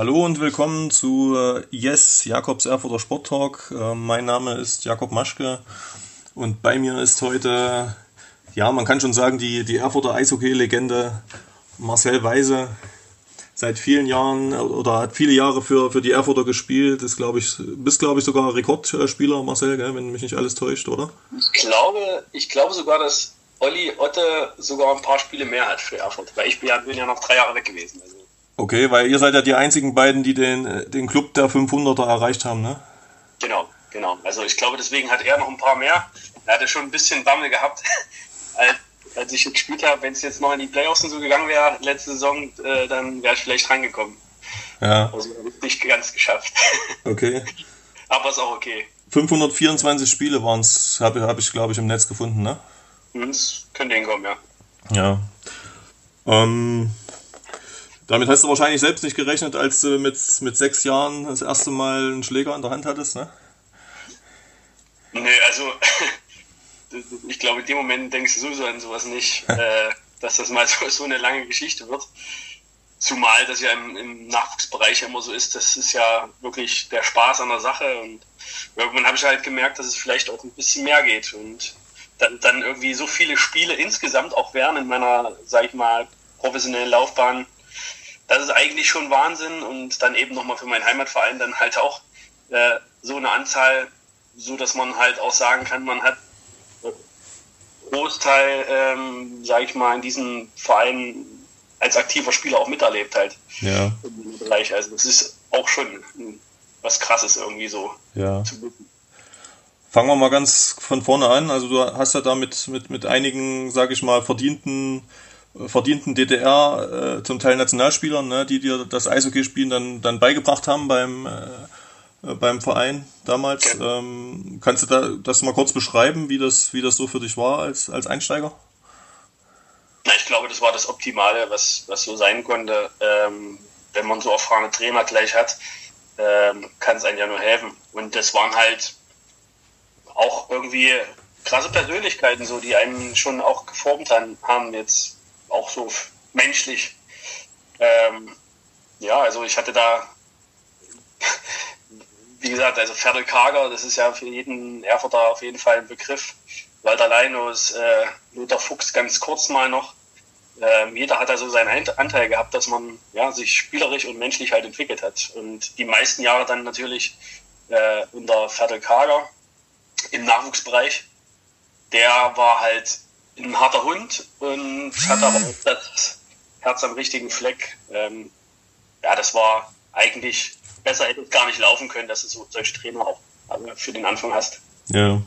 Hallo und willkommen zu äh, Yes, Jakobs Erfurter Sport Talk. Äh, mein Name ist Jakob Maschke und bei mir ist heute, ja, man kann schon sagen, die, die Erfurter Eishockey-Legende Marcel Weise. Seit vielen Jahren oder hat viele Jahre für, für die Erfurter gespielt. Ist, glaube ich, bist, glaube ich, sogar Rekordspieler, Marcel, gell, wenn mich nicht alles täuscht, oder? Ich glaube, ich glaube sogar, dass Olli Otte sogar ein paar Spiele mehr hat für Erfurt, weil ich bin ja, bin ja noch drei Jahre weg gewesen. Also. Okay, weil ihr seid ja die einzigen beiden, die den, den Club der 500er erreicht haben, ne? Genau, genau. Also ich glaube, deswegen hat er noch ein paar mehr. Er hatte schon ein bisschen Bammel gehabt, als, als ich gespielt habe. Wenn es jetzt noch in die Playoffs und so gegangen wäre, letzte Saison, äh, dann wäre ich vielleicht reingekommen. Ja. Also nicht ganz geschafft. Okay. Aber ist auch okay. 524 Spiele waren es, habe hab ich, glaube ich, im Netz gefunden, ne? Das könnte hinkommen, ja. Ja. Ähm, damit hast du wahrscheinlich selbst nicht gerechnet, als du mit, mit sechs Jahren das erste Mal einen Schläger in der Hand hattest, ne? Nee, also ich glaube, in dem Moment denkst du sowieso an sowas nicht, äh, dass das mal so, so eine lange Geschichte wird. Zumal das ja im, im Nachwuchsbereich immer so ist, das ist ja wirklich der Spaß an der Sache und irgendwann habe ich halt gemerkt, dass es vielleicht auch ein bisschen mehr geht und dann, dann irgendwie so viele Spiele insgesamt auch während meiner, sag ich mal, professionellen Laufbahn, das ist eigentlich schon Wahnsinn und dann eben nochmal für meinen Heimatverein dann halt auch äh, so eine Anzahl, so dass man halt auch sagen kann, man hat Großteil, ähm, sage ich mal, in diesem Verein als aktiver Spieler auch miterlebt halt. Ja. Im Bereich. Also das ist auch schon was krasses irgendwie so. Ja. Fangen wir mal ganz von vorne an. Also du hast ja da mit, mit, mit einigen, sage ich mal, verdienten verdienten DDR, äh, zum Teil Nationalspielern, ne, die dir das Eishockey-Spielen dann, dann beigebracht haben beim, äh, beim Verein damals. Ähm, kannst du da das mal kurz beschreiben, wie das, wie das so für dich war als, als Einsteiger? Ich glaube, das war das Optimale, was, was so sein konnte. Ähm, wenn man so erfahrene Trainer gleich hat, ähm, kann es einem ja nur helfen. Und das waren halt auch irgendwie krasse Persönlichkeiten, so die einen schon auch geformt haben, jetzt auch so menschlich. Ähm, ja, also ich hatte da, wie gesagt, also Ferdel Kager, das ist ja für jeden Erfurter auf jeden Fall ein Begriff. Walter Leinus, äh, Lothar Fuchs ganz kurz mal noch. Ähm, jeder hat also seinen Anteil gehabt, dass man ja, sich spielerisch und menschlich halt entwickelt hat. Und die meisten Jahre dann natürlich äh, unter Ferdel Kager im Nachwuchsbereich. Der war halt ein harter Hund und hat aber auch das Herz am richtigen Fleck. Ähm, ja, das war eigentlich besser hätte es gar nicht laufen können, dass du so solche Trainer auch für den Anfang hast. Ja.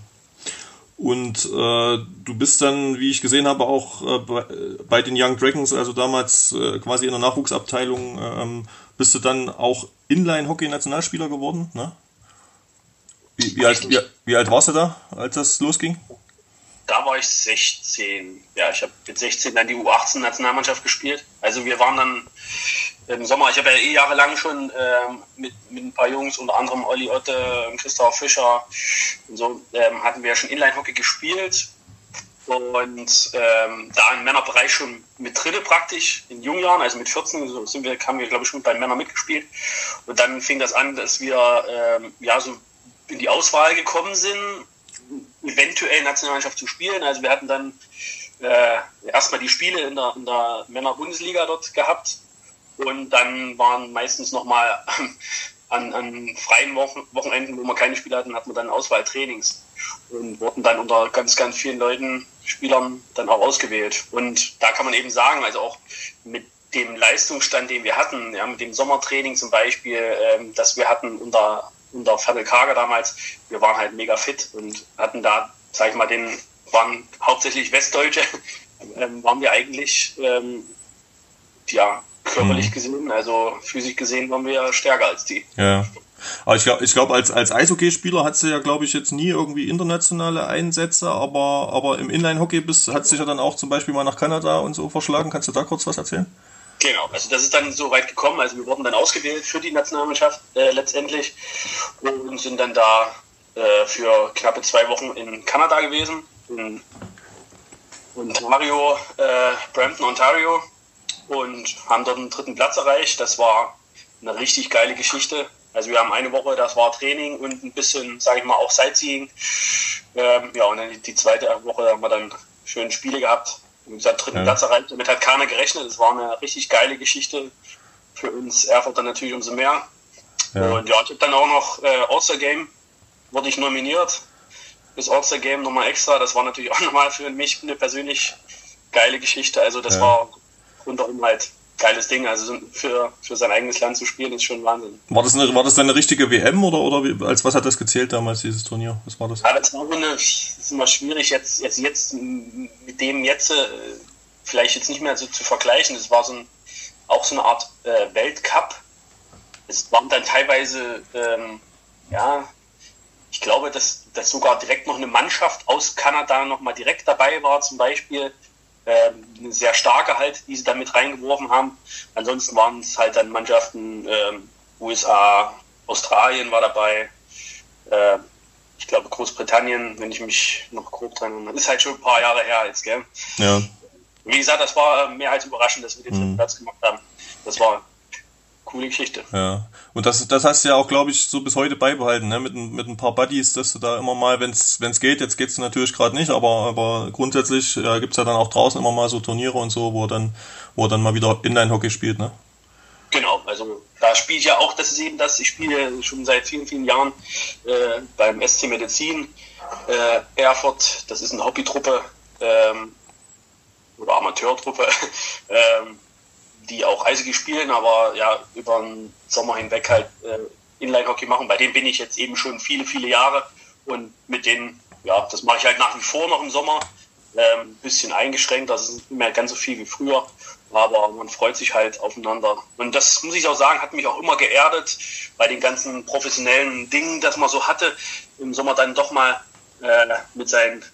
Und äh, du bist dann, wie ich gesehen habe, auch äh, bei, bei, den Young Dragons, also damals äh, quasi in der Nachwuchsabteilung, ähm, bist du dann auch Inline-Hockey-Nationalspieler geworden, ne? Wie, wie, alt, wie, wie alt warst du da, als das losging? Da war ich 16. Ja, ich habe mit 16 dann die U18-Nationalmannschaft gespielt. Also wir waren dann im Sommer, ich habe ja eh jahrelang schon ähm, mit, mit ein paar Jungs, unter anderem Olli Otte, Christoph Fischer und so, ähm, hatten wir ja schon Inline-Hockey gespielt. Und ähm, da im Männerbereich schon mit Dritte praktisch, in jungen Jahren, also mit 14, so sind wir, haben wir, glaube ich, schon bei Männern mitgespielt. Und dann fing das an, dass wir ähm, ja so in die Auswahl gekommen sind eventuell Nationalmannschaft zu spielen. Also wir hatten dann äh, erstmal die Spiele in der, in der Männer-Bundesliga dort gehabt und dann waren meistens nochmal an, an freien Wochen, Wochenenden, wo wir keine Spiele hatten, hatten wir dann Auswahltrainings und wurden dann unter ganz, ganz vielen Leuten, Spielern dann auch ausgewählt. Und da kann man eben sagen, also auch mit dem Leistungsstand, den wir hatten, ja, mit dem Sommertraining zum Beispiel, ähm, dass wir hatten unter unter Fabel Kager damals, wir waren halt mega fit und hatten da, sag ich mal, den, waren hauptsächlich Westdeutsche, ähm, waren wir eigentlich, ähm, ja, körperlich mhm. gesehen, also physisch gesehen waren wir stärker als die. Ja. Aber ich glaube, ich glaub, als, als Eishockeyspieler hat sie ja, glaube ich, jetzt nie irgendwie internationale Einsätze, aber, aber im Inline-Hockey hat sich ja dann auch zum Beispiel mal nach Kanada und so verschlagen. Kannst du da kurz was erzählen? Genau, also das ist dann so weit gekommen. Also wir wurden dann ausgewählt für die Nationalmannschaft äh, letztendlich und sind dann da äh, für knappe zwei Wochen in Kanada gewesen, in Ontario, äh, Brampton, Ontario und haben dort einen dritten Platz erreicht. Das war eine richtig geile Geschichte. Also wir haben eine Woche, das war Training und ein bisschen, sage ich mal, auch Sightseeing. Ähm, ja, und dann die zweite Woche haben wir dann schöne Spiele gehabt. Wie gesagt, dritten ja. Platz erreicht. Damit hat keiner gerechnet. Es war eine richtig geile Geschichte. Für uns Erfurt dann natürlich umso mehr. Ja. Und ja, ich habe dann auch noch äh, All-Star Game, wurde ich nominiert. Das All-Star Game nochmal extra. Das war natürlich auch nochmal für mich eine persönlich geile Geschichte. Also das ja. war rundherum halt geiles Ding. Also für, für sein eigenes Land zu spielen, ist schon Wahnsinn. War das, eine, war das dann eine richtige WM oder, oder wie, als was hat das gezählt damals, dieses Turnier? Was war das? Ja, das war so eine, ist immer schwierig, jetzt, jetzt, jetzt mit dem jetzt äh, vielleicht jetzt nicht mehr so zu vergleichen. Das war so ein, auch so eine Art äh, Weltcup. Es waren dann teilweise, ähm, ja, ich glaube, dass, dass sogar direkt noch eine Mannschaft aus Kanada noch mal direkt dabei war, zum Beispiel eine sehr starke halt, die sie da mit reingeworfen haben. Ansonsten waren es halt dann Mannschaften ähm, USA, Australien war dabei, äh, ich glaube Großbritannien, wenn ich mich noch grob dran erinnere. Ist halt schon ein paar Jahre her jetzt, gell? Ja. Wie gesagt, das war mehr als überraschend, dass wir den mhm. Platz gemacht haben. Das war coole Geschichte. Ja. Und das, das hast du ja auch, glaube ich, so bis heute beibehalten, ne? Mit, mit ein paar Buddies, dass du da immer mal, wenn es geht, jetzt geht's natürlich gerade nicht, aber, aber grundsätzlich ja, gibt's ja dann auch draußen immer mal so Turniere und so, wo dann, wo dann mal wieder Inline-Hockey spielt, ne? Genau, also da spiele ich ja auch, das ist eben das, ich spiele schon seit vielen, vielen Jahren äh, beim SC Medizin äh, Erfurt, das ist eine Hobbytruppe ähm, oder Amateurtruppe. ähm, die auch Eishockey spielen, aber ja, über den Sommer hinweg halt äh, Inline-Hockey machen. Bei dem bin ich jetzt eben schon viele, viele Jahre und mit denen, ja, das mache ich halt nach wie vor noch im Sommer. Ein ähm, bisschen eingeschränkt, das ist nicht mehr ganz so viel wie früher, aber man freut sich halt aufeinander. Und das muss ich auch sagen, hat mich auch immer geerdet bei den ganzen professionellen Dingen, dass man so hatte, im Sommer dann doch mal äh, mit seinen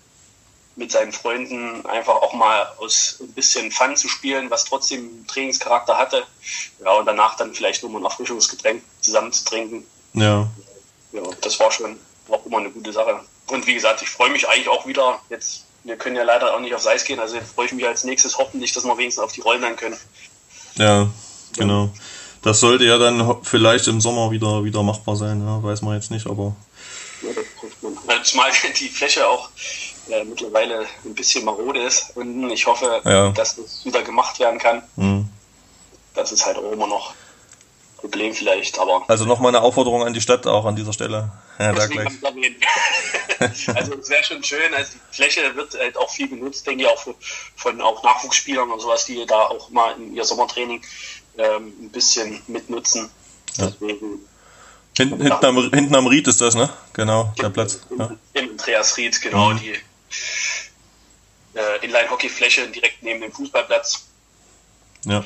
mit seinen Freunden einfach auch mal aus ein bisschen Fun zu spielen, was trotzdem Trainingscharakter hatte. Ja, und danach dann vielleicht nur mal ein Erfrischungsgetränk zusammen zu trinken. Ja. Ja, das war schon auch immer eine gute Sache. Und wie gesagt, ich freue mich eigentlich auch wieder. Jetzt, wir können ja leider auch nicht aufs Eis gehen, also jetzt freue ich mich als nächstes hoffentlich, dass wir wenigstens auf die Rollen dann können. Ja, genau. Das sollte ja dann vielleicht im Sommer wieder, wieder machbar sein, ja, weiß man jetzt nicht, aber. Ja, Zumal die Fläche auch äh, mittlerweile ein bisschen marode ist. Und ich hoffe, ja. dass das wieder gemacht werden kann. Mhm. Das ist halt auch immer noch ein Problem vielleicht, aber. Also nochmal eine Aufforderung an die Stadt auch an dieser Stelle. Ja, da gleich. also es wäre schon schön, also die Fläche wird halt auch viel genutzt, denke ich, auch von, von auch Nachwuchsspielern und sowas, die da auch mal in ihr Sommertraining ähm, ein bisschen mitnutzen. Ja. Deswegen Hinten, hinten, am, hinten am Ried ist das, ne? Genau, der Platz. Ja. Im Andreas Ried, genau, mhm. die äh, Inline-Hockey-Fläche direkt neben dem Fußballplatz. Ja.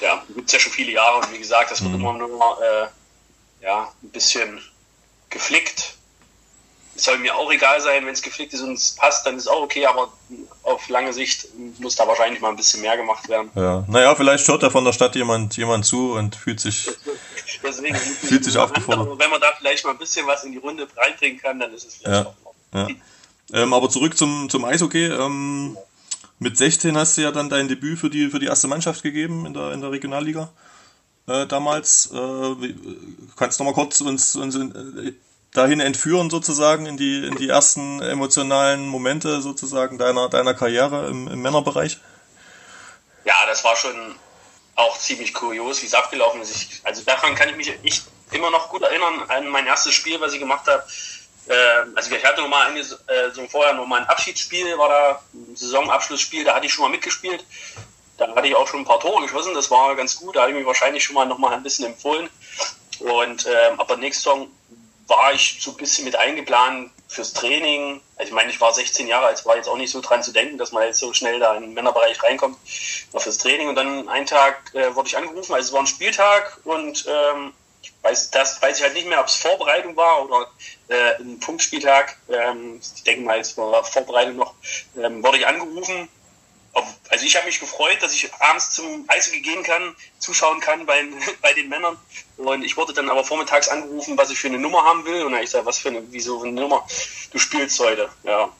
Ja, gibt es ja schon viele Jahre und wie gesagt, das wird mhm. immer nur äh, ja, ein bisschen geflickt. Es soll mir auch egal sein, wenn es geflickt ist und es passt, dann ist auch okay, aber auf lange Sicht muss da wahrscheinlich mal ein bisschen mehr gemacht werden. Ja, naja, vielleicht hört da von der Stadt jemand, jemand zu und fühlt sich, Deswegen fühlt sich aufgefordert. wenn man da vielleicht mal ein bisschen was in die Runde reinbringen kann, dann ist es vielleicht ja. auch. Ja. Ähm, aber zurück zum, zum Eishockey. Ähm, mit 16 hast du ja dann dein Debüt für die, für die erste Mannschaft gegeben in der, in der Regionalliga äh, damals. Äh, kannst du noch mal kurz uns, uns in, äh, dahin entführen sozusagen in die, in die ersten emotionalen Momente sozusagen deiner, deiner Karriere im, im Männerbereich? Ja, das war schon auch ziemlich kurios, wie es abgelaufen ist. also daran kann ich mich ich immer noch gut erinnern an mein erstes Spiel, was ich gemacht habe also ich hatte nochmal eine, äh, so vorher nochmal ein Abschiedsspiel, war da ein Saisonabschlussspiel, da hatte ich schon mal mitgespielt. Da hatte ich auch schon ein paar Tore geschossen, das war ganz gut, da habe ich mich wahrscheinlich schon mal nochmal ein bisschen empfohlen. Und äh, aber nächste Saison war ich so ein bisschen mit eingeplant fürs Training. Also ich meine, ich war 16 Jahre alt, war jetzt auch nicht so dran zu denken, dass man jetzt so schnell da in den Männerbereich reinkommt, war fürs Training. Und dann einen Tag äh, wurde ich angerufen, also es war ein Spieltag und ähm, weiß, das weiß ich halt nicht mehr, ob es Vorbereitung war oder äh, ein Punktspieltag. Ähm, ich denke mal, es war Vorbereitung noch. Ähm, wurde ich angerufen. Also ich habe mich gefreut, dass ich abends zum Eishockey gehen kann, zuschauen kann bei, bei den Männern. Und ich wurde dann aber vormittags angerufen, was ich für eine Nummer haben will. Und ich sage, was für eine, wieso eine Nummer? Du spielst heute. Ja.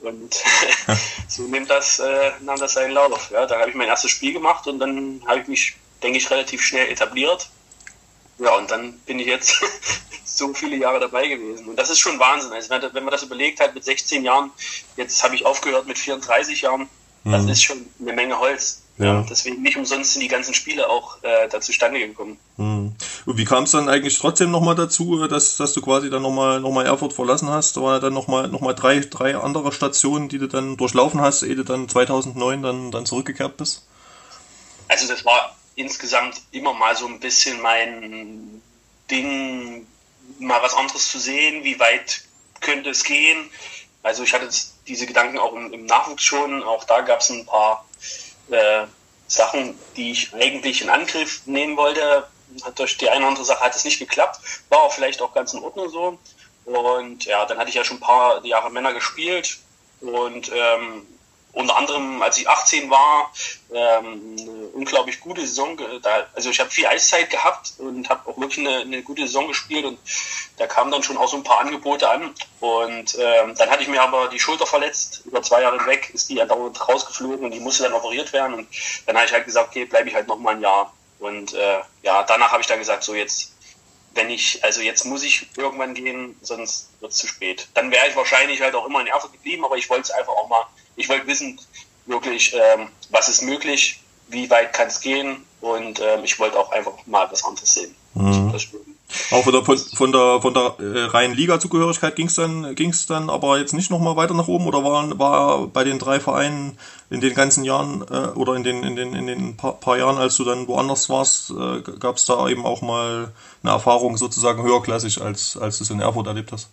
Und so nimmt das, äh, nahm das seinen Lauf. Ja, da habe ich mein erstes Spiel gemacht und dann habe ich mich, denke ich, relativ schnell etabliert Ja, und dann bin ich jetzt so viele Jahre dabei gewesen. Und das ist schon Wahnsinn. Also wenn, man das überlegt hat mit 16 Jahren, jetzt habe ich aufgehört mit 34 Jahren, das mhm. ist schon eine Menge Holz. Ja. Deswegen nicht umsonst sind die ganzen Spiele auch äh, da zustande gekommen. Mhm. Und wie kam es dann eigentlich trotzdem nochmal dazu, dass, dass du quasi dann nochmal noch mal Erfurt verlassen hast? Da waren ja dann nochmal noch mal drei, drei andere Stationen, die du dann durchlaufen hast, ehe du dann 2009 dann, dann zurückgekehrt bist? Also das war insgesamt immer mal so ein bisschen mein Ding, mal was anderes zu sehen, wie weit könnte es gehen. Also ich hatte diese Gedanken auch im, Nachwuchs schon, auch da gab es ein paar äh, Sachen, die ich eigentlich in Angriff nehmen wollte. Durch die eine oder andere Sache hat es nicht geklappt, war auch vielleicht auch ganz in Ordnung so. Und ja, dann hatte ich ja schon ein paar Jahre Männer gespielt und ähm, unter anderem, als ich 18 war, ähm, unglaublich gute Saison. Da, also ich habe viel Eiszeit gehabt und habe auch wirklich eine, eine, gute Saison gespielt und da kamen dann schon auch so ein paar Angebote an. Und ähm, dann hatte ich mir aber die Schulter verletzt, über zwei Jahre weg ist die andauernd rausgeflogen und die musste dann operiert werden. Und dann habe ich halt gesagt, okay, bleibe ich halt noch mal ein Jahr. Und äh, ja, danach habe ich dann gesagt, so jetzt, wenn ich, also jetzt muss ich irgendwann gehen, sonst wird es zu spät. Dann wäre ich wahrscheinlich halt auch immer in Erfurt geblieben, aber ich wollte es einfach auch mal ich wollte wissen, wirklich, ähm, was ist möglich, wie weit kann es gehen und ähm, ich wollte auch einfach mal was anderes sehen. Mhm. Auch von der, von, von der, von der äh, reinen Liga-Zugehörigkeit ging es dann, ging's dann aber jetzt nicht nochmal weiter nach oben oder war, war bei den drei Vereinen in den ganzen Jahren äh, oder in den, in den, in den paar, paar Jahren, als du dann woanders warst, äh, gab es da eben auch mal eine Erfahrung sozusagen höherklassig, als, als du es in Erfurt erlebt hast?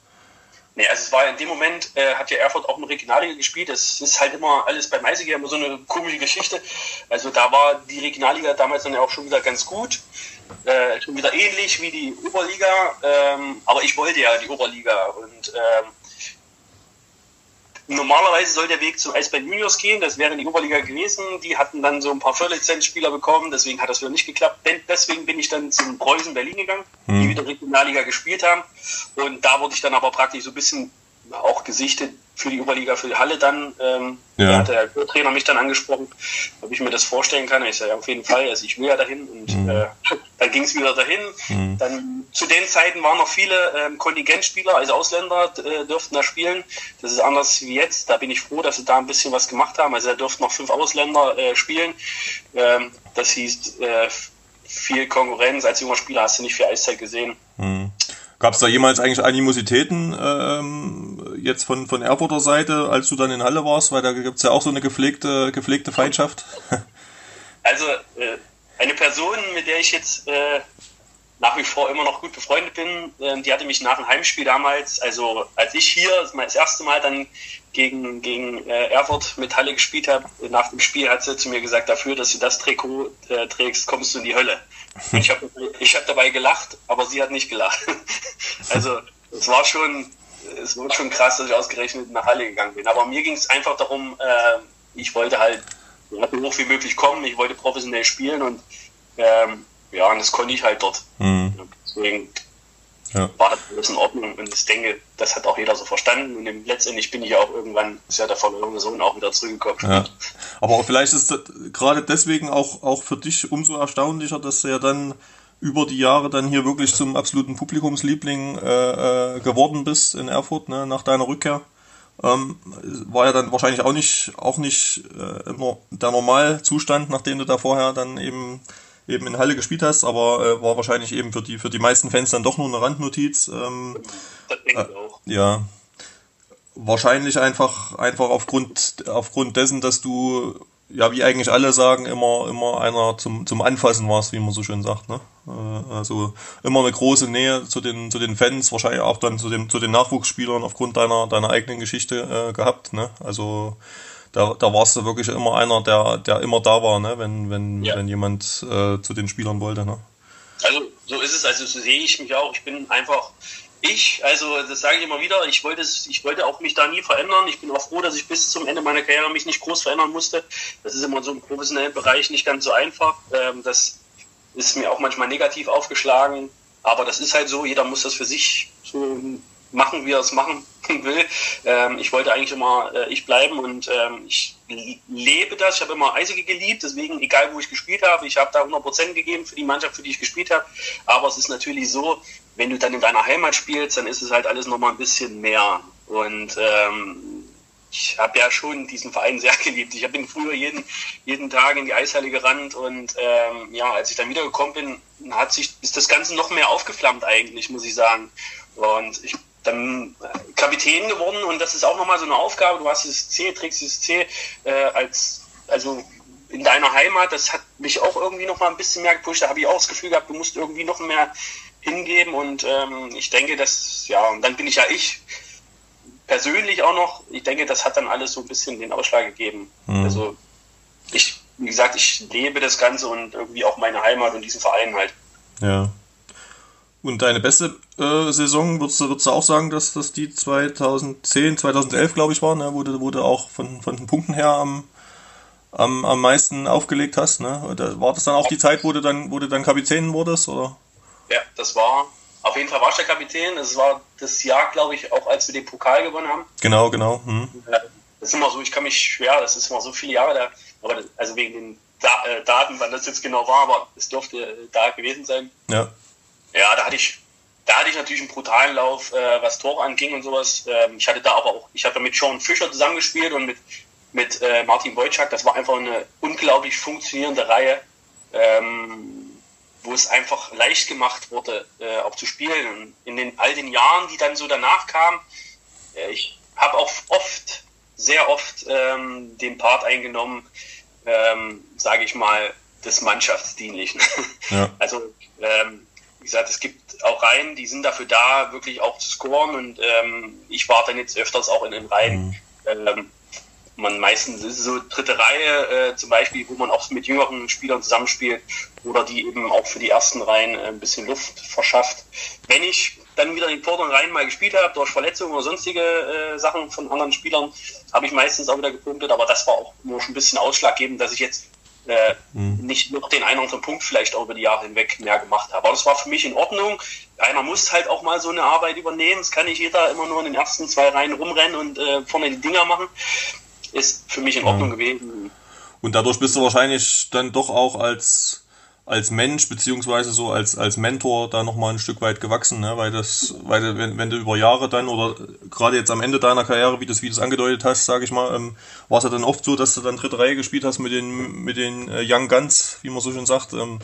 Nee, also es war in dem Moment, äh, hat ja Erfurt auch eine Regionalliga gespielt. Das ist halt immer alles bei Meißiger immer so eine komische Geschichte. Also da war die Regionalliga damals dann ja auch schon wieder ganz gut. Äh, schon wieder ähnlich wie die Oberliga. Ähm, aber ich wollte ja die Oberliga. Und ähm, Normalerweise soll der Weg zum Eisbären Juniors gehen, das wäre in die Oberliga gewesen. Die hatten dann so ein paar Förderlizenzspieler bekommen, deswegen hat das wieder nicht geklappt. Deswegen bin ich dann zum Preußen Berlin gegangen, mhm. die wieder Regionalliga gespielt haben. Und da wurde ich dann aber praktisch so ein bisschen auch gesichtet für die Oberliga, für die Halle dann. Ähm, ja. Da hat der Trainer mich dann angesprochen, ob ich mir das vorstellen kann. Ich sage, ja, auf jeden Fall, also ich will ja dahin. Und mhm. äh, dann ging es wieder dahin. Mhm. Dann zu den Zeiten waren noch viele ähm, Kontingentspieler, also Ausländer äh, dürften da spielen. Das ist anders wie jetzt. Da bin ich froh, dass sie da ein bisschen was gemacht haben. Also da durften noch fünf Ausländer äh, spielen. Ähm, das hieß äh, viel Konkurrenz. Als junger Spieler hast du nicht viel Eiszeit gesehen. Mhm. Gab es da jemals eigentlich Animositäten ähm, jetzt von, von Erfurter Seite, als du dann in Halle warst? Weil da gibt es ja auch so eine gepflegte, gepflegte Feindschaft. Also äh, eine Person, mit der ich jetzt äh, nach wie vor immer noch gut befreundet bin, äh, die hatte mich nach dem Heimspiel damals, also als ich hier das erste Mal dann gegen, gegen äh, Erfurt mit Halle gespielt habe, nach dem Spiel hat sie zu mir gesagt, dafür, dass du das Trikot äh, trägst, kommst du in die Hölle. ich habe ich hab dabei gelacht, aber sie hat nicht gelacht. also es war schon, es war schon krass, dass ich ausgerechnet nach Halle gegangen bin. Aber mir ging es einfach darum, äh, ich wollte halt so hoch wie möglich kommen, ich wollte professionell spielen und ähm, ja, und das konnte ich halt dort. Mhm. Deswegen ja. war das alles in Ordnung und ich denke, das hat auch jeder so verstanden und letztendlich bin ich auch irgendwann, ist ja der verlorene Sohn auch wieder zurückgekommen. Ja. Aber vielleicht ist gerade deswegen auch, auch für dich umso erstaunlicher, dass du ja dann über die Jahre dann hier wirklich zum absoluten Publikumsliebling äh, äh, geworden bist in Erfurt, ne, nach deiner Rückkehr. Ähm, war ja dann wahrscheinlich auch nicht, auch nicht äh, der Normalzustand, nachdem du da vorher dann eben eben in Halle gespielt hast, aber äh, war wahrscheinlich eben für die, für die meisten Fans dann doch nur eine Randnotiz. Ähm, das denke ich auch. Äh, ja. Wahrscheinlich einfach, einfach aufgrund, aufgrund dessen, dass du, ja, wie eigentlich alle sagen, immer, immer einer zum, zum Anfassen warst, wie man so schön sagt, ne? Äh, also immer eine große Nähe zu den, zu den Fans, wahrscheinlich auch dann zu dem, zu den Nachwuchsspielern aufgrund deiner, deiner eigenen Geschichte äh, gehabt, ne? Also, da, da warst du wirklich immer einer, der, der immer da war, ne? wenn, wenn, ja. wenn jemand äh, zu den Spielern wollte. Ne? Also so ist es, also so sehe ich mich auch. Ich bin einfach ich, also das sage ich immer wieder, ich wollte, ich wollte auch mich da nie verändern. Ich bin auch froh, dass ich bis zum Ende meiner Karriere mich nicht groß verändern musste. Das ist immer so im professionellen Bereich nicht ganz so einfach. Ähm, das ist mir auch manchmal negativ aufgeschlagen, aber das ist halt so, jeder muss das für sich so machen, wie er es machen will. Ähm, ich wollte eigentlich immer äh, ich bleiben und ähm, ich lebe das. Ich habe immer Eisige geliebt, deswegen egal wo ich gespielt habe, ich habe da 100% gegeben für die Mannschaft, für die ich gespielt habe. Aber es ist natürlich so, wenn du dann in deiner Heimat spielst, dann ist es halt alles nochmal ein bisschen mehr. Und ähm, ich habe ja schon diesen Verein sehr geliebt. Ich bin früher jeden, jeden Tag in die Eishalle gerannt und ähm, ja, als ich dann wiedergekommen bin, hat sich, ist das Ganze noch mehr aufgeflammt eigentlich, muss ich sagen. Und ich dann Kapitän geworden und das ist auch nochmal so eine Aufgabe. Du hast dieses C, trägst dieses C äh, als, also in deiner Heimat, das hat mich auch irgendwie nochmal ein bisschen mehr gepusht. Da habe ich auch das Gefühl gehabt, du musst irgendwie noch mehr hingeben und ähm, ich denke, dass, ja, und dann bin ich ja ich persönlich auch noch. Ich denke, das hat dann alles so ein bisschen den Ausschlag gegeben. Mhm. Also ich, wie gesagt, ich lebe das Ganze und irgendwie auch meine Heimat und diesen Verein halt. Ja. Und deine beste äh, Saison, würdest du, würdest du auch sagen, dass das die 2010, 2011, glaube ich, war, ne? wo, du, wo du auch von, von den Punkten her am, am, am meisten aufgelegt hast? Ne? War das dann auch die Zeit, wo du dann, wo du dann Kapitän wurdest? Oder? Ja, das war auf jeden Fall war ich der Kapitän. Es war das Jahr, glaube ich, auch als wir den Pokal gewonnen haben. Genau, genau. Hm. Das ist immer so, ich kann mich schwer, das ist immer so viele Jahre da, aber das, also wegen den da äh, Daten, wann das jetzt genau war, aber es dürfte äh, da gewesen sein. Ja. Ja, da hatte ich, da hatte ich natürlich einen brutalen Lauf, äh, was Tor anging und sowas. Ähm, ich hatte da aber auch, ich habe mit Sean Fischer zusammengespielt und mit, mit äh, Martin Wojcik. Das war einfach eine unglaublich funktionierende Reihe, ähm, wo es einfach leicht gemacht wurde, äh, auch zu spielen. Und in den all den Jahren, die dann so danach kamen, äh, ich habe auch oft, sehr oft ähm, den Part eingenommen, ähm, sage ich mal, des Mannschaftsdienlichen. Ja. Also ähm, wie gesagt, es gibt auch Reihen, die sind dafür da, wirklich auch zu scoren. Und ähm, ich war dann jetzt öfters auch in den Reihen. Mhm. Ähm, man meistens ist so dritte Reihe äh, zum Beispiel, wo man auch mit jüngeren Spielern zusammenspielt oder die eben auch für die ersten Reihen äh, ein bisschen Luft verschafft. Wenn ich dann wieder in den vorderen Reihen mal gespielt habe, durch Verletzungen oder sonstige äh, Sachen von anderen Spielern, habe ich meistens auch wieder gepunktet, aber das war auch nur schon ein bisschen ausschlaggebend, dass ich jetzt äh, mhm. nicht noch den einen oder anderen Punkt vielleicht auch über die Jahre hinweg mehr gemacht habe. Aber das war für mich in Ordnung. Einer muss halt auch mal so eine Arbeit übernehmen. Es kann nicht jeder immer nur in den ersten zwei Reihen rumrennen und äh, vorne die Dinger machen. Ist für mich in Ordnung mhm. gewesen. Und dadurch bist du wahrscheinlich dann doch auch als als Mensch beziehungsweise so als als Mentor da noch mal ein Stück weit gewachsen, ne? weil das, weil wenn, wenn du über Jahre dann oder gerade jetzt am Ende deiner Karriere, wie du es wie du es angedeutet hast, sage ich mal, ähm, war es ja dann oft so, dass du dann dritte Reihe gespielt hast mit den mit den äh, Young Guns, wie man so schön sagt. Ähm,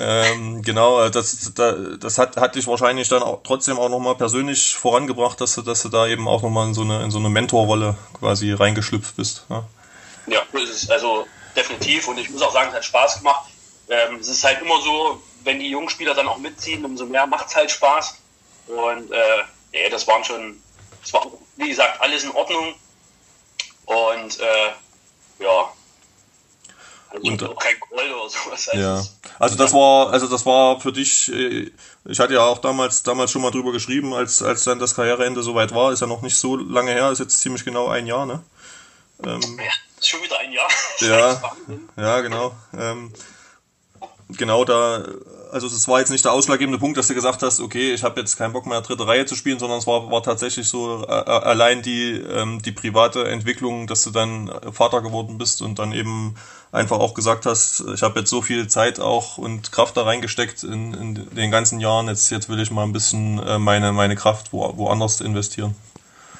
ähm, genau, äh, das da, das hat hat dich wahrscheinlich dann auch trotzdem auch noch mal persönlich vorangebracht, dass du dass du da eben auch noch mal in so eine in so eine Mentorrolle quasi reingeschlüpft bist. Ja, ja also definitiv und ich muss auch sagen, es hat Spaß gemacht ähm, es ist halt immer so, wenn die jungen Spieler dann auch mitziehen, umso mehr macht es halt Spaß. Und äh, nee, das waren schon, das war, wie gesagt, alles in Ordnung. Und äh, ja, also und, auch kein Gold oder sowas. Also ja. Also das war, also das war für dich, äh, ich hatte ja auch damals, damals schon mal drüber geschrieben, als, als dann das Karriereende soweit war, ist ja noch nicht so lange her, ist jetzt ziemlich genau ein Jahr, ne? Ähm, ja, ist schon wieder ein Jahr. Ja, ja, genau. Ähm, genau da, also es war jetzt nicht der ausschlaggebende Punkt, dass du gesagt hast, okay, ich habe jetzt keinen Bock mehr dritte Reihe zu spielen, sondern es war, war tatsächlich so äh, äh, allein die, ähm, die private Entwicklung, dass du dann Vater geworden bist und dann eben einfach auch gesagt hast, ich habe jetzt so viel Zeit auch und Kraft da reingesteckt in, in den ganzen Jahren, jetzt, jetzt will ich mal ein bisschen äh, meine, meine Kraft wo, woanders investieren.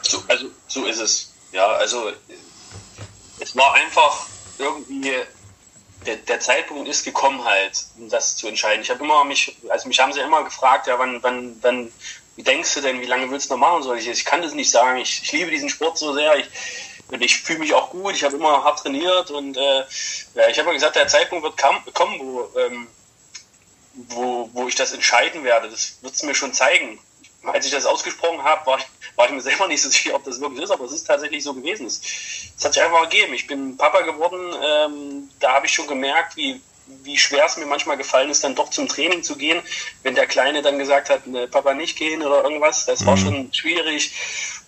So, also so ist es. Ja, also es war einfach irgendwie der, der, Zeitpunkt ist gekommen halt, um das zu entscheiden. Ich habe immer mich, also mich haben sie immer gefragt, ja, wann, wann, wann, wie denkst du denn, wie lange willst du noch machen? Soll ich, ich kann das nicht sagen. Ich, ich liebe diesen Sport so sehr. Ich, ich fühle mich auch gut. Ich habe immer hart trainiert und äh, ja, ich habe gesagt, der Zeitpunkt wird kommen, wo, ähm, wo, wo ich das entscheiden werde. Das wird es mir schon zeigen als ich das ausgesprochen habe, war ich, war ich mir selber nicht so sicher, ob das wirklich ist, aber es ist tatsächlich so gewesen. Es, es hat sich einfach ergeben. Ich bin Papa geworden, ähm, da habe ich schon gemerkt, wie, wie schwer es mir manchmal gefallen ist, dann doch zum Training zu gehen, wenn der Kleine dann gesagt hat, ne, Papa nicht gehen oder irgendwas. Das war mhm. schon schwierig.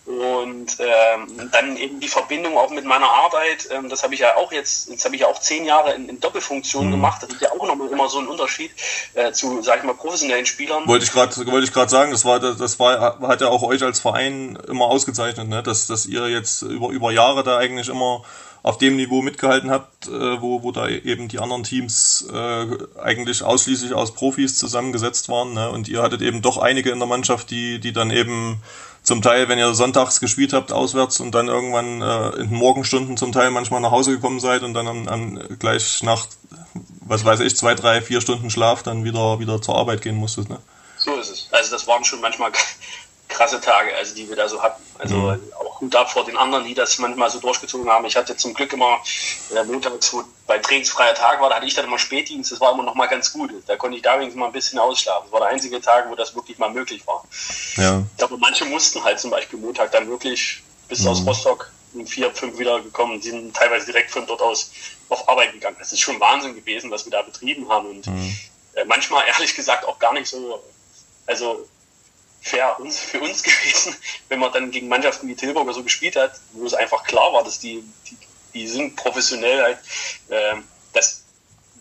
Und ähm, dann eben die Verbindung auch mit meiner Arbeit, ähm, das habe ich ja auch jetzt, jetzt habe ich ja auch zehn Jahre in, in Doppelfunktion mhm. gemacht. Das ist ja auch nochmal immer so ein Unterschied äh, zu, sag ich mal, professionellen Spielern. Wollte ich gerade, wollte ich gerade sagen, das war, das war, hat ja auch euch als Verein immer ausgezeichnet, ne? dass, dass ihr jetzt über über Jahre da eigentlich immer auf dem Niveau mitgehalten habt, äh, wo, wo da eben die anderen Teams äh, eigentlich ausschließlich aus Profis zusammengesetzt waren. Ne? Und ihr hattet eben doch einige in der Mannschaft, die, die dann eben zum Teil, wenn ihr sonntags gespielt habt, auswärts und dann irgendwann äh, in den Morgenstunden zum Teil manchmal nach Hause gekommen seid und dann an, an gleich nach, was weiß ich, zwei, drei, vier Stunden Schlaf dann wieder, wieder zur Arbeit gehen musstet. Ne? So ist es. Also das waren schon manchmal krasse Tage, also die wir da so hatten. Also mhm. auch Hut ab vor den anderen, die das manchmal so durchgezogen haben. Ich hatte zum Glück immer äh, montags, wo bei trainingsfreier Tag war, da hatte ich dann immer Spätdienst, das war immer noch mal ganz gut. Da konnte ich da wenigstens mal ein bisschen ausschlafen. Das war der einzige Tag, wo das wirklich mal möglich war. Ja. Ich glaube, manche mussten halt zum Beispiel Montag dann wirklich bis mhm. aus Rostock um vier, fünf wieder gekommen, die sind teilweise direkt von dort aus auf Arbeit gegangen. Das ist schon Wahnsinn gewesen, was wir da betrieben haben und mhm. äh, manchmal ehrlich gesagt auch gar nicht so, also fair uns, für uns gewesen, wenn man dann gegen Mannschaften wie Tilburg so gespielt hat, wo es einfach klar war, dass die, die, die sind professionell halt. Äh, das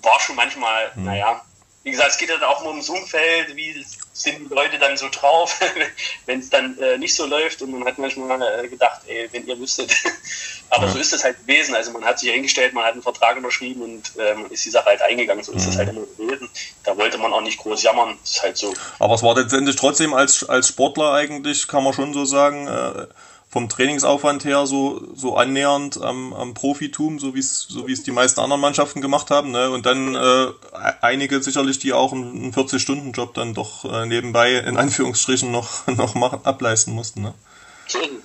war schon manchmal, mhm. naja, wie gesagt, es geht dann auch nur ums Umfeld, wie sind die Leute dann so drauf, wenn es dann äh, nicht so läuft. Und man hat manchmal äh, gedacht, ey, wenn ihr wüsstet. Aber ja. so ist es halt gewesen. Also man hat sich hingestellt, man hat einen Vertrag unterschrieben und ähm, ist die Sache halt eingegangen. So ist es mhm. halt immer gewesen. Da wollte man auch nicht groß jammern. Das ist halt so. Aber es war letztendlich trotzdem als, als Sportler eigentlich, kann man schon so sagen, äh, vom Trainingsaufwand her so, so annähernd am, am Profitum, so wie es so es die meisten anderen Mannschaften gemacht haben. Ne? Und dann äh, einige sicherlich, die auch einen 40-Stunden-Job dann doch äh, nebenbei in Anführungsstrichen noch, noch machen, ableisten mussten. Ne?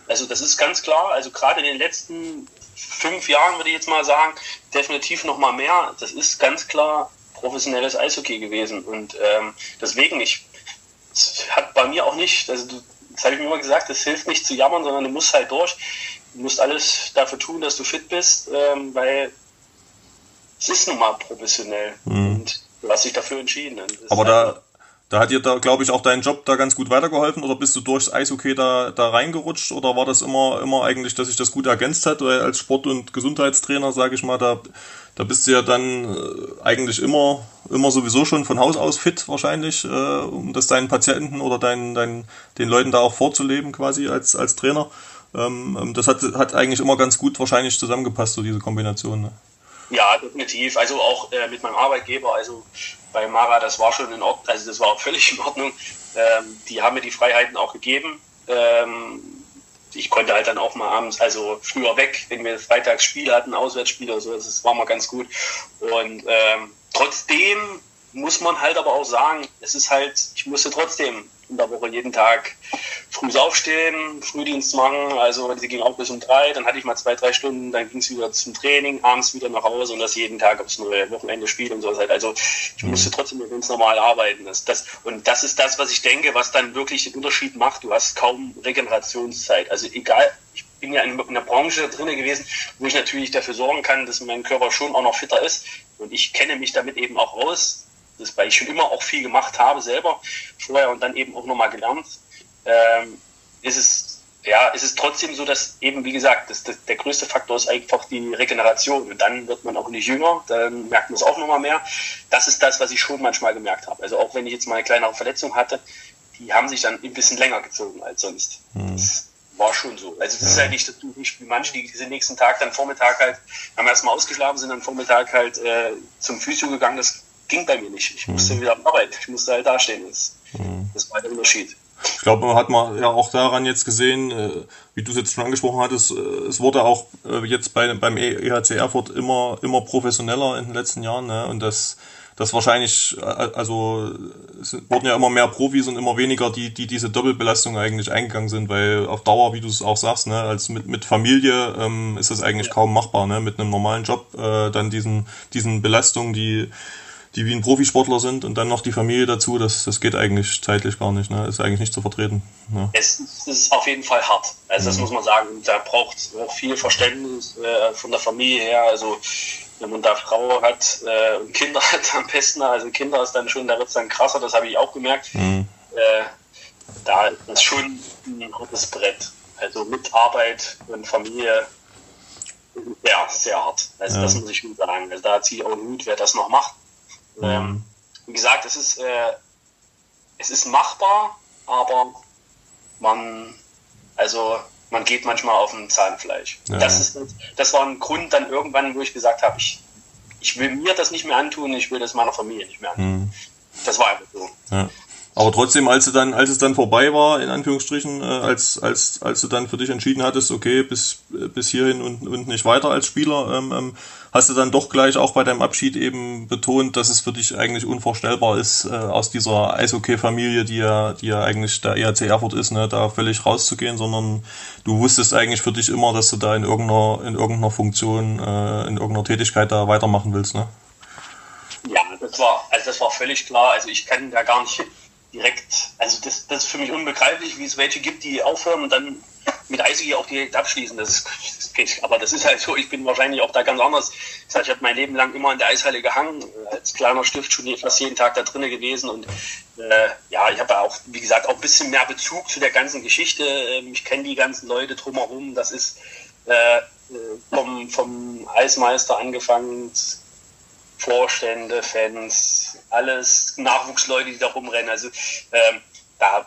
Also das ist ganz klar. Also gerade in den letzten fünf Jahren würde ich jetzt mal sagen, definitiv noch mal mehr. Das ist ganz klar professionelles Eishockey gewesen. Und ähm, deswegen, ich hat bei mir auch nicht, also das habe ich mir immer gesagt, es hilft nicht zu jammern, sondern du musst halt durch. Du musst alles dafür tun, dass du fit bist, ähm, weil es ist nun mal professionell. Mhm. Und du hast dich dafür entschieden. Aber da, da hat dir da, glaube ich, auch dein Job da ganz gut weitergeholfen oder bist du durchs Eishockey da, da reingerutscht oder war das immer, immer eigentlich, dass sich das gut ergänzt hat? Weil als Sport- und Gesundheitstrainer, sage ich mal, da, da bist du ja dann äh, eigentlich immer, immer sowieso schon von Haus aus fit wahrscheinlich, äh, um das deinen Patienten oder deinen, deinen, den Leuten da auch vorzuleben quasi als, als Trainer. Ähm, ähm das hat, hat eigentlich immer ganz gut wahrscheinlich zusammengepasst, so diese Kombination. Ne? Ja, definitiv. Also auch äh, mit meinem Arbeitgeber, also bei Mara, das war schon in Ordnung, also das war völlig in Ordnung. Ähm, die haben mir die Freiheiten auch gegeben. Ähm, ich konnte halt dann auch mal abends, also früher weg, wenn wir freitags Spiel hatten, Auswärtsspiel oder so, das war mal ganz gut. Und ähm, trotzdem muss man halt aber auch sagen, es ist halt, ich musste trotzdem in der Woche jeden Tag früh aufstehen, Frühdienst machen, also sie ging auch bis um drei, dann hatte ich mal zwei, drei Stunden, dann ging es wieder zum Training, abends wieder nach Hause und das jeden Tag, es nur Wochenende spielt und so halt. Also ich musste mhm. trotzdem ganz normal arbeiten. Das, das, und das ist das, was ich denke, was dann wirklich den Unterschied macht. Du hast kaum Regenerationszeit. Also egal, ich bin ja in, in der Branche drin gewesen, wo ich natürlich dafür sorgen kann, dass mein Körper schon auch noch fitter ist. Und ich kenne mich damit eben auch aus das, weil ich schon immer auch viel gemacht habe selber vorher und dann eben auch nochmal gelernt, ähm, ist es ja, ist es trotzdem so, dass eben, wie gesagt, das, das, der größte Faktor ist einfach die Regeneration. Und dann wird man auch nicht jünger, dann merkt man es auch nochmal mehr. Das ist das, was ich schon manchmal gemerkt habe. Also auch wenn ich jetzt mal eine kleinere Verletzung hatte, die haben sich dann ein bisschen länger gezogen als sonst. Mhm. Das war schon so. Also es ist ja nicht, dass du nicht wie manche, die diesen nächsten Tag dann Vormittag halt, haben erstmal ausgeschlafen, sind dann Vormittag halt äh, zum Physio gegangen. Das ging bei mir nicht. Ich musste mhm. wieder arbeiten. Ich musste halt dastehen. Das, mhm. das war der Unterschied. Ich glaube, man hat man ja auch daran jetzt gesehen, äh, wie du es jetzt schon angesprochen hattest, äh, es wurde auch äh, jetzt bei, beim EHC Erfurt immer, immer professioneller in den letzten Jahren. Ne? Und das, das wahrscheinlich, also es wurden ja immer mehr Profis und immer weniger, die, die diese Doppelbelastung eigentlich eingegangen sind, weil auf Dauer, wie du es auch sagst, ne, als mit, mit Familie ähm, ist das eigentlich ja. kaum machbar, ne? Mit einem normalen Job äh, dann diesen, diesen Belastungen, die die wie ein Profisportler sind und dann noch die Familie dazu, das, das geht eigentlich zeitlich gar nicht, ne? ist eigentlich nicht zu vertreten. Ne? Es, es ist auf jeden Fall hart, also das mhm. muss man sagen, da braucht es auch viel Verständnis äh, von der Familie her, also wenn man da Frau hat äh, und Kinder hat am besten, also Kinder ist dann schon, da wird es dann krasser, das habe ich auch gemerkt. Mhm. Äh, da ist das schon ein hartes Brett. Also mit Arbeit und Familie ja, sehr hart. Also ja. das muss ich schon sagen. Also da ziehe ich auch einen Hut, wer das noch macht. Mhm. Ähm, wie gesagt, es ist, äh, es ist machbar, aber man, also man geht manchmal auf ein Zahnfleisch. Ja. Das, ist, das war ein Grund dann irgendwann, wo ich gesagt habe, ich, ich will mir das nicht mehr antun, ich will das meiner Familie nicht mehr antun. Mhm. Das war einfach so. Ja. Aber trotzdem, als du dann, als es dann vorbei war, in Anführungsstrichen, äh, als, als, als du dann für dich entschieden hattest, okay, bis, bis hierhin und, und nicht weiter als Spieler, ähm, ähm, hast du dann doch gleich auch bei deinem Abschied eben betont, dass es für dich eigentlich unvorstellbar ist, äh, aus dieser Eishockey-Familie, die ja, die ja eigentlich der ERC Erfurt ist, ne, da völlig rauszugehen, sondern du wusstest eigentlich für dich immer, dass du da in irgendeiner, in irgendeiner Funktion, äh, in irgendeiner Tätigkeit da weitermachen willst, ne? Ja, das war, also das war völlig klar. Also ich kann da gar nicht direkt, also das, das ist für mich unbegreiflich, wie es welche gibt, die aufhören und dann mit Eishockey auch direkt abschließen. Das, das geht. Aber das ist halt so, ich bin wahrscheinlich auch da ganz anders. Ich, ich habe mein Leben lang immer in der Eishalle gehangen, als kleiner Stift schon fast jeden Tag da drinnen gewesen und äh, ja, ich habe auch, wie gesagt, auch ein bisschen mehr Bezug zu der ganzen Geschichte. Ähm, ich kenne die ganzen Leute drumherum. Das ist äh, äh vom, vom Eismeister angefangen, Vorstände, Fans, alles Nachwuchsleute, die da rumrennen. Also ähm, da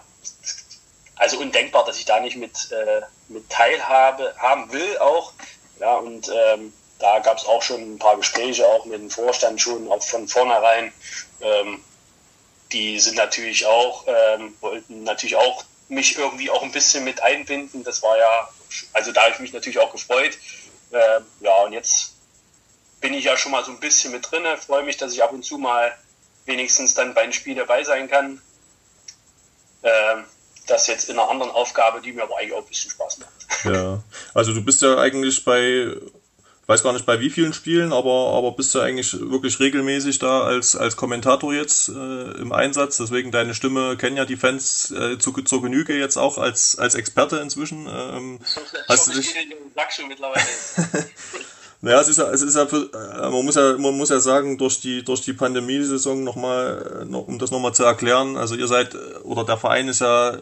also undenkbar, dass ich da nicht mit, äh, mit teilhabe, haben will auch. Ja, und ähm, da gab es auch schon ein paar Gespräche, auch mit dem Vorstand schon, auch von vornherein. Ähm, die sind natürlich auch, ähm, wollten natürlich auch mich irgendwie auch ein bisschen mit einbinden. Das war ja, also da habe ich mich natürlich auch gefreut. Ähm, ja, und jetzt bin ich ja schon mal so ein bisschen mit drin. Freue mich, dass ich ab und zu mal wenigstens dann beim Spiel dabei sein kann. Ähm, das jetzt in einer anderen Aufgabe, die mir aber eigentlich auch ein bisschen Spaß macht. Ja, also du bist ja eigentlich bei, weiß gar nicht bei wie vielen Spielen, aber, aber bist du eigentlich wirklich regelmäßig da als, als Kommentator jetzt äh, im Einsatz. Deswegen deine Stimme kennen ja die Fans äh, zu, zur Genüge jetzt auch als, als Experte inzwischen. Ähm, hast du dich... Sack schon mittlerweile. Naja, es ist ja, es ist äh, man muss ja, man muss ja sagen, durch die, durch die Pandemie-Saison nochmal, äh, um das nochmal zu erklären, also ihr seid, äh, oder der Verein ist ja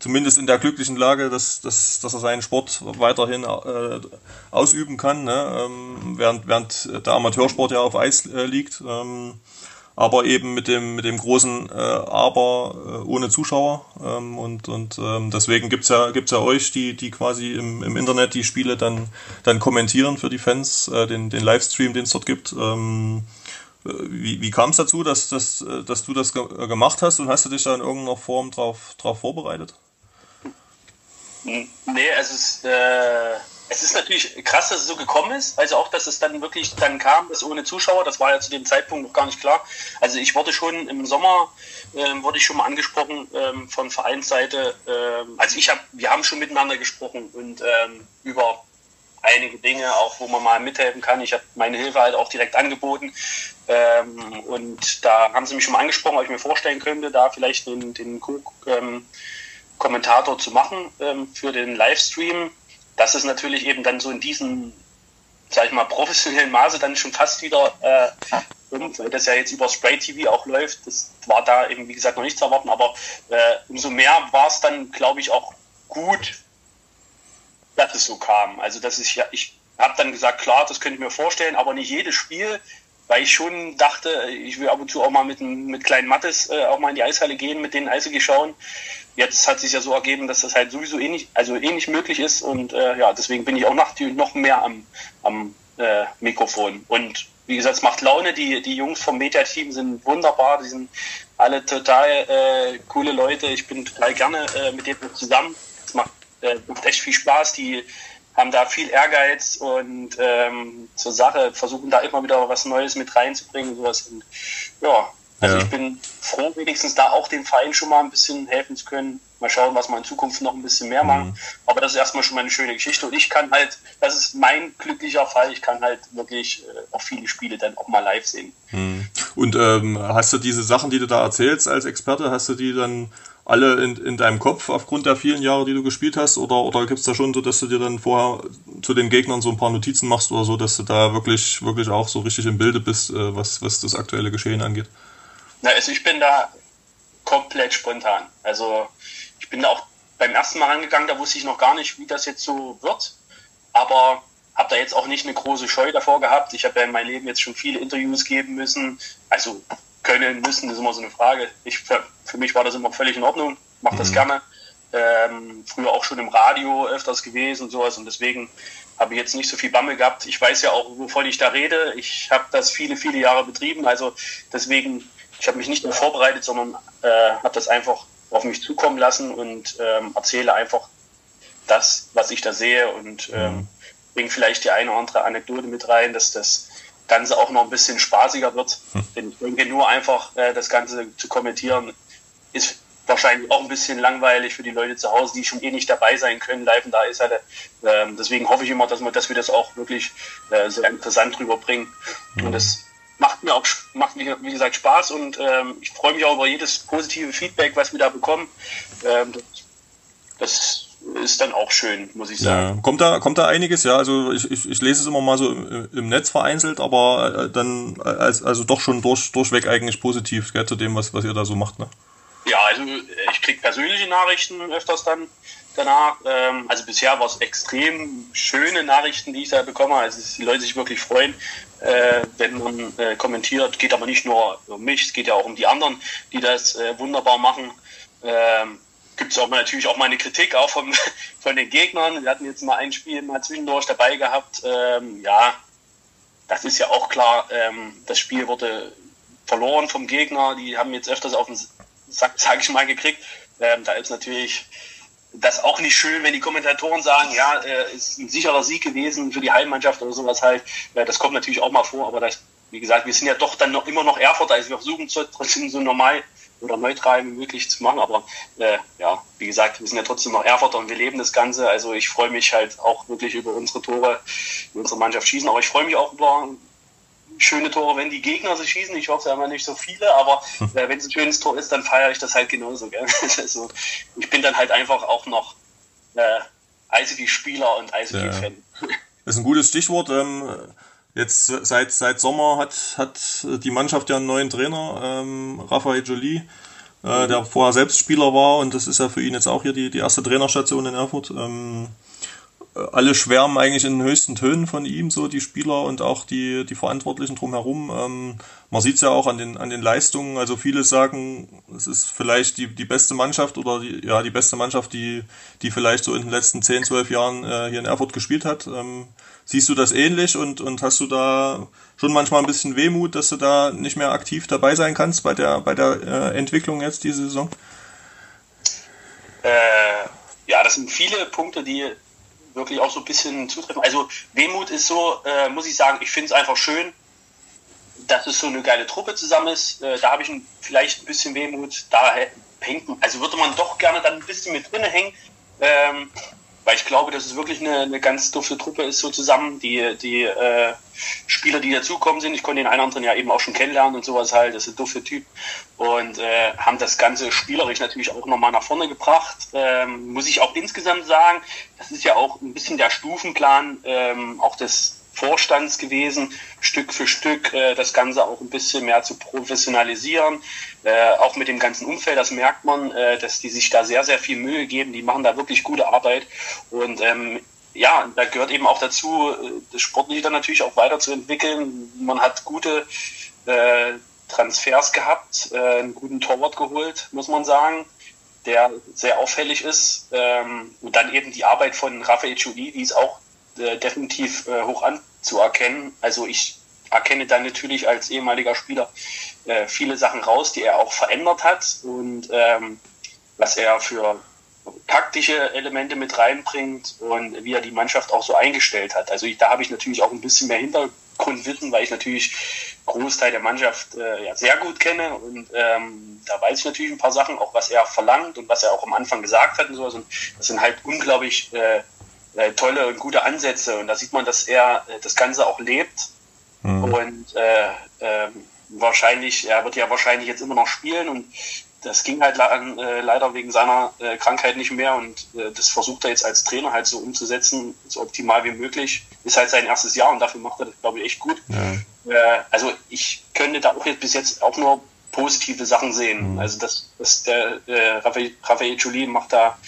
zumindest in der glücklichen Lage, dass, dass, dass er seinen Sport weiterhin äh, ausüben kann, ne? ähm, während, während der Amateursport ja auf Eis äh, liegt. Ähm, aber eben mit dem mit dem großen äh, Aber äh, ohne Zuschauer. Ähm, und und ähm, deswegen gibt's ja gibt's ja euch die die quasi im, im Internet die Spiele dann dann kommentieren für die Fans äh, den den Livestream den es dort gibt. Ähm, äh, wie, wie kam es dazu dass, dass, äh, dass du das ge gemacht hast? Und hast du dich da in irgendeiner Form drauf, drauf vorbereitet? Nee, es, äh, es ist natürlich krass, dass es so gekommen ist. Also auch, dass es dann wirklich dann kam, das ohne Zuschauer, das war ja zu dem Zeitpunkt noch gar nicht klar. Also ich wurde schon im Sommer, ähm, wurde ich schon mal angesprochen ähm, von Vereinsseite. Ähm, also ich habe, wir haben schon miteinander gesprochen und ähm, über einige Dinge, auch wo man mal mithelfen kann. Ich habe meine Hilfe halt auch direkt angeboten. Ähm, und da haben sie mich schon mal angesprochen, ob ich mir vorstellen könnte, da vielleicht den, den ähm, Kommentator zu machen für den Livestream das ist natürlich eben dann so in diesem, sag ich mal, professionellen Maße dann schon fast wieder äh, weil das ja jetzt über Spray TV auch läuft. Das war da eben, wie gesagt, noch nicht zu erwarten, aber äh, umso mehr war es dann, glaube ich, auch gut, dass es so kam. Also, dass ich, ich habe dann gesagt, klar, das könnte ich mir vorstellen, aber nicht jedes Spiel, weil ich schon dachte, ich will ab und zu auch mal mit, mit kleinen Mattes äh, auch mal in die Eishalle gehen, mit denen Eishockey schauen jetzt hat sich ja so ergeben, dass das halt sowieso eh also ähnlich eh möglich ist und äh, ja, deswegen bin ich auch noch, noch mehr am, am äh, Mikrofon. Und wie gesagt, es macht Laune. Die, die Jungs vom Media-Team sind wunderbar. Die sind alle total äh, coole Leute. Ich bin total gerne äh, mit denen zusammen. Es macht, äh, macht echt viel Spaß. Die haben da viel Ehrgeiz und ähm, zur Sache versuchen da immer wieder was Neues mit reinzubringen. Sowas. Und, ja, also ja. ich bin froh, wenigstens da auch dem Verein schon mal ein bisschen helfen zu können. Mal schauen, was wir in Zukunft noch ein bisschen mehr machen. Mhm. Aber das ist erstmal schon mal eine schöne Geschichte. Und ich kann halt, das ist mein glücklicher Fall, ich kann halt wirklich äh, auch viele Spiele dann auch mal live sehen. Mhm. Und ähm, hast du diese Sachen, die du da erzählst als Experte, hast du die dann alle in, in deinem Kopf aufgrund der vielen Jahre, die du gespielt hast? Oder, oder gibt es da schon so, dass du dir dann vorher zu den Gegnern so ein paar Notizen machst oder so, dass du da wirklich, wirklich auch so richtig im Bilde bist, äh, was, was das aktuelle Geschehen angeht? Na, also ich bin da komplett spontan. Also ich bin da auch beim ersten Mal rangegangen, da wusste ich noch gar nicht, wie das jetzt so wird. Aber habe da jetzt auch nicht eine große Scheu davor gehabt. Ich habe ja in meinem Leben jetzt schon viele Interviews geben müssen. Also können müssen, das ist immer so eine Frage. Ich, für, für mich war das immer völlig in Ordnung, mache das mhm. gerne. Ähm, früher auch schon im Radio öfters gewesen und sowas und deswegen habe ich jetzt nicht so viel Bammel gehabt. Ich weiß ja auch, wovon ich da rede. Ich habe das viele, viele Jahre betrieben, also deswegen, ich habe mich nicht nur vorbereitet, sondern äh, habe das einfach auf mich zukommen lassen und ähm, erzähle einfach das, was ich da sehe und ähm, mhm. bringe vielleicht die eine oder andere Anekdote mit rein, dass das Ganze auch noch ein bisschen spaßiger wird. Hm. Denn ich denke, nur einfach äh, das Ganze zu kommentieren, ist wahrscheinlich auch ein bisschen langweilig für die Leute zu Hause, die schon eh nicht dabei sein können. Live und da ist halt, äh, deswegen hoffe ich immer, dass wir, dass wir das auch wirklich äh, sehr interessant rüberbringen. Und das macht mir auch, macht mir, wie gesagt, Spaß und ähm, ich freue mich auch über jedes positive Feedback, was wir da bekommen. Ähm, das, das ist dann auch schön, muss ich sagen. Ja. Kommt da, kommt da einiges, ja. Also ich, ich, ich lese es immer mal so im, im Netz vereinzelt, aber äh, dann äh, als, also doch schon durch, durchweg eigentlich positiv gell, zu dem, was, was ihr da so macht, ne? Ja, also ich kriege persönliche Nachrichten öfters dann danach. Ähm, also bisher war es extrem schöne Nachrichten, die ich da bekomme. Also die Leute sich wirklich freuen, äh, wenn man äh, kommentiert. Geht aber nicht nur um mich, es geht ja auch um die anderen, die das äh, wunderbar machen. Ähm, gibt es auch natürlich auch mal eine Kritik auch vom, von den Gegnern. Wir hatten jetzt mal ein Spiel mal zwischendurch dabei gehabt. Ähm, ja, das ist ja auch klar. Ähm, das Spiel wurde verloren vom Gegner. Die haben jetzt öfters auf den Sack, sag ich mal, gekriegt. Ähm, da ist natürlich das auch nicht schön, wenn die Kommentatoren sagen, ja, äh, ist ein sicherer Sieg gewesen für die Heimmannschaft oder sowas halt. Äh, das kommt natürlich auch mal vor, aber das, wie gesagt, wir sind ja doch dann noch immer noch Erfurt, also wir versuchen trotzdem so normal oder neutral wie möglich zu machen. Aber äh, ja, wie gesagt, wir sind ja trotzdem noch Erfurter und wir leben das Ganze. Also ich freue mich halt auch wirklich über unsere Tore, über unsere Mannschaft schießen. Aber ich freue mich auch über schöne Tore, wenn die Gegner sie schießen. Ich hoffe, es haben nicht so viele, aber hm. äh, wenn es ein schönes Tor ist, dann feiere ich das halt genauso. Gell? also, ich bin dann halt einfach auch noch äh, Eishockey-Spieler und Eishockey-Fan. Ja. Das ist ein gutes Stichwort. Ähm, Jetzt seit, seit Sommer hat, hat die Mannschaft ja einen neuen Trainer, ähm, Raphael Jolie, äh, der vorher selbst Spieler war und das ist ja für ihn jetzt auch hier die, die erste Trainerstation in Erfurt. Ähm, alle schwärmen eigentlich in den höchsten Tönen von ihm, so die Spieler und auch die, die Verantwortlichen drumherum. Ähm, man sieht es ja auch an den, an den Leistungen. Also viele sagen, es ist vielleicht die, die beste Mannschaft oder die, ja, die beste Mannschaft, die, die vielleicht so in den letzten 10, 12 Jahren äh, hier in Erfurt gespielt hat. Ähm, siehst du das ähnlich und, und hast du da schon manchmal ein bisschen Wehmut, dass du da nicht mehr aktiv dabei sein kannst bei der, bei der äh, Entwicklung jetzt diese Saison? Äh, ja, das sind viele Punkte, die wirklich auch so ein bisschen zutreffen. Also Wehmut ist so, äh, muss ich sagen, ich finde es einfach schön, dass es so eine geile Truppe zusammen ist. Äh, da habe ich ein, vielleicht ein bisschen Wehmut. Da hängt, also würde man doch gerne dann ein bisschen mit drin hängen. Ähm, weil ich glaube, dass es wirklich eine, eine ganz dufte Truppe ist so zusammen. Die, die äh, Spieler, die dazukommen sind, ich konnte den einen oder anderen ja eben auch schon kennenlernen und sowas halt, das ist ein dufte Typ und äh, haben das Ganze spielerisch natürlich auch nochmal nach vorne gebracht. Ähm, muss ich auch insgesamt sagen, das ist ja auch ein bisschen der Stufenplan, ähm, auch des Vorstands gewesen, Stück für Stück äh, das Ganze auch ein bisschen mehr zu professionalisieren, äh, auch mit dem ganzen Umfeld, das merkt man, äh, dass die sich da sehr, sehr viel Mühe geben, die machen da wirklich gute Arbeit und ähm, ja, da gehört eben auch dazu, äh, das Sportliche dann natürlich auch weiterzuentwickeln. Man hat gute äh, Transfers gehabt, äh, einen guten Torwart geholt, muss man sagen, der sehr auffällig ist. Ähm, und dann eben die Arbeit von Raphael Chuli, die ist auch äh, definitiv äh, hoch anzuerkennen. Also ich erkenne dann natürlich als ehemaliger Spieler äh, viele Sachen raus, die er auch verändert hat und ähm, was er für taktische Elemente mit reinbringt und wie er die Mannschaft auch so eingestellt hat. Also ich, da habe ich natürlich auch ein bisschen mehr Hintergrundwissen, weil ich natürlich Großteil der Mannschaft äh, ja, sehr gut kenne und ähm, da weiß ich natürlich ein paar Sachen, auch was er verlangt und was er auch am Anfang gesagt hat und sowas. Und das sind halt unglaublich äh, äh, tolle und gute Ansätze. Und da sieht man, dass er äh, das Ganze auch lebt. Mhm. Und äh, äh, wahrscheinlich, er wird ja wahrscheinlich jetzt immer noch spielen und das ging halt äh, leider wegen seiner Krankheit nicht mehr und das versucht er jetzt als Trainer halt so umzusetzen, so optimal wie möglich. Ist halt sein erstes Jahr und dafür macht er das, glaube ich, echt gut. Ja. Also ich könnte da auch jetzt bis jetzt auch nur positive Sachen sehen. Mhm. Also das, das der äh, Raphael, Raphael Jolie macht da,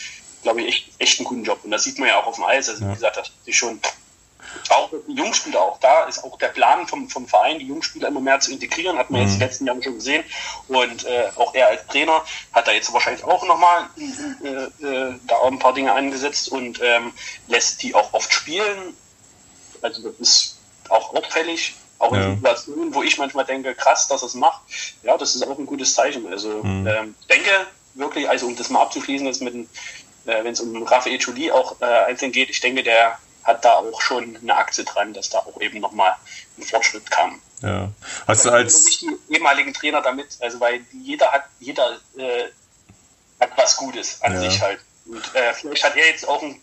glaube ich, echt, echt einen guten Job. Und das sieht man ja auch auf dem Eis. Also ja. wie gesagt, das ist schon auch die Jungspieler auch da ist auch der Plan vom, vom Verein, die Jungspieler immer mehr zu integrieren, hat man mhm. jetzt in den letzten Jahren schon gesehen. Und äh, auch er als Trainer hat da jetzt wahrscheinlich auch nochmal äh, äh, da auch ein paar Dinge angesetzt und ähm, lässt die auch oft spielen. Also das ist auch auffällig, auch in Situationen, wo ich manchmal denke, krass, dass er es macht. Ja, das ist auch ein gutes Zeichen. Also mhm. ähm, denke wirklich, also um das mal abzuschließen, jetzt mit, äh, wenn es um Raphael Jolie auch äh, einzeln geht, ich denke, der hat da auch schon eine Aktie dran, dass da auch eben nochmal ein Fortschritt kam. Ja. Hast du als nicht die ehemaligen Trainer damit, also weil jeder hat, jeder äh, hat was Gutes an ja. sich halt. Und äh, vielleicht hat er jetzt auch ein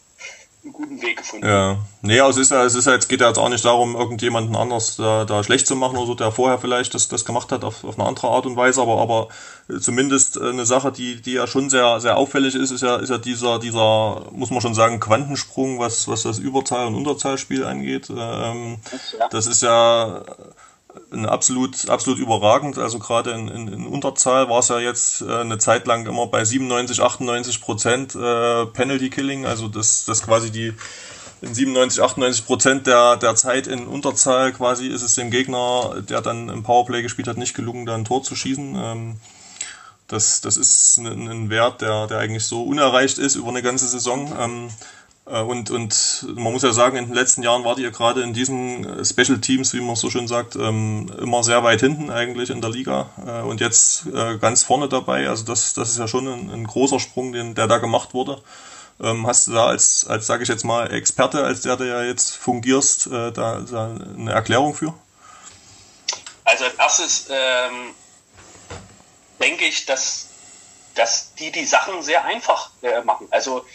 einen guten Weg gefunden. Ja, nee, also es ist ja, es ist ja, jetzt geht ja jetzt auch nicht darum, irgendjemanden anders da, da schlecht zu machen oder so, der vorher vielleicht das, das gemacht hat auf, auf eine andere Art und Weise, aber, aber zumindest eine Sache, die, die ja schon sehr, sehr auffällig ist, ist ja, ist ja dieser, dieser, muss man schon sagen, Quantensprung, was, was das Überzahl- und Unterzahlspiel angeht. Ähm, das ist ja, absolut, absolut überragend. Also gerade in, in, in Unterzahl war es ja jetzt äh, eine Zeit lang immer bei 97, 98 Prozent äh, Penalty Killing. Also das, das quasi die in 97, 98 Prozent der, der Zeit in Unterzahl quasi ist es dem Gegner, der dann im Powerplay gespielt hat, nicht gelungen, da ein Tor zu schießen. Ähm, das, das ist ein, ein Wert, der, der eigentlich so unerreicht ist über eine ganze Saison. Ähm, äh, und, und man muss ja sagen, in den letzten Jahren wart ihr gerade in diesen äh, Special Teams, wie man so schön sagt, ähm, immer sehr weit hinten eigentlich in der Liga äh, und jetzt ganz vorne dabei. Also das, das ist ja schon ein, ein großer Sprung, den, der da gemacht wurde. Ähm, hast du da als, als sage ich jetzt mal, Experte, als der du ja jetzt fungierst, da, da eine Erklärung für? Also als erstes ähm, denke ich, dass, dass die die Sachen sehr einfach äh, machen. Also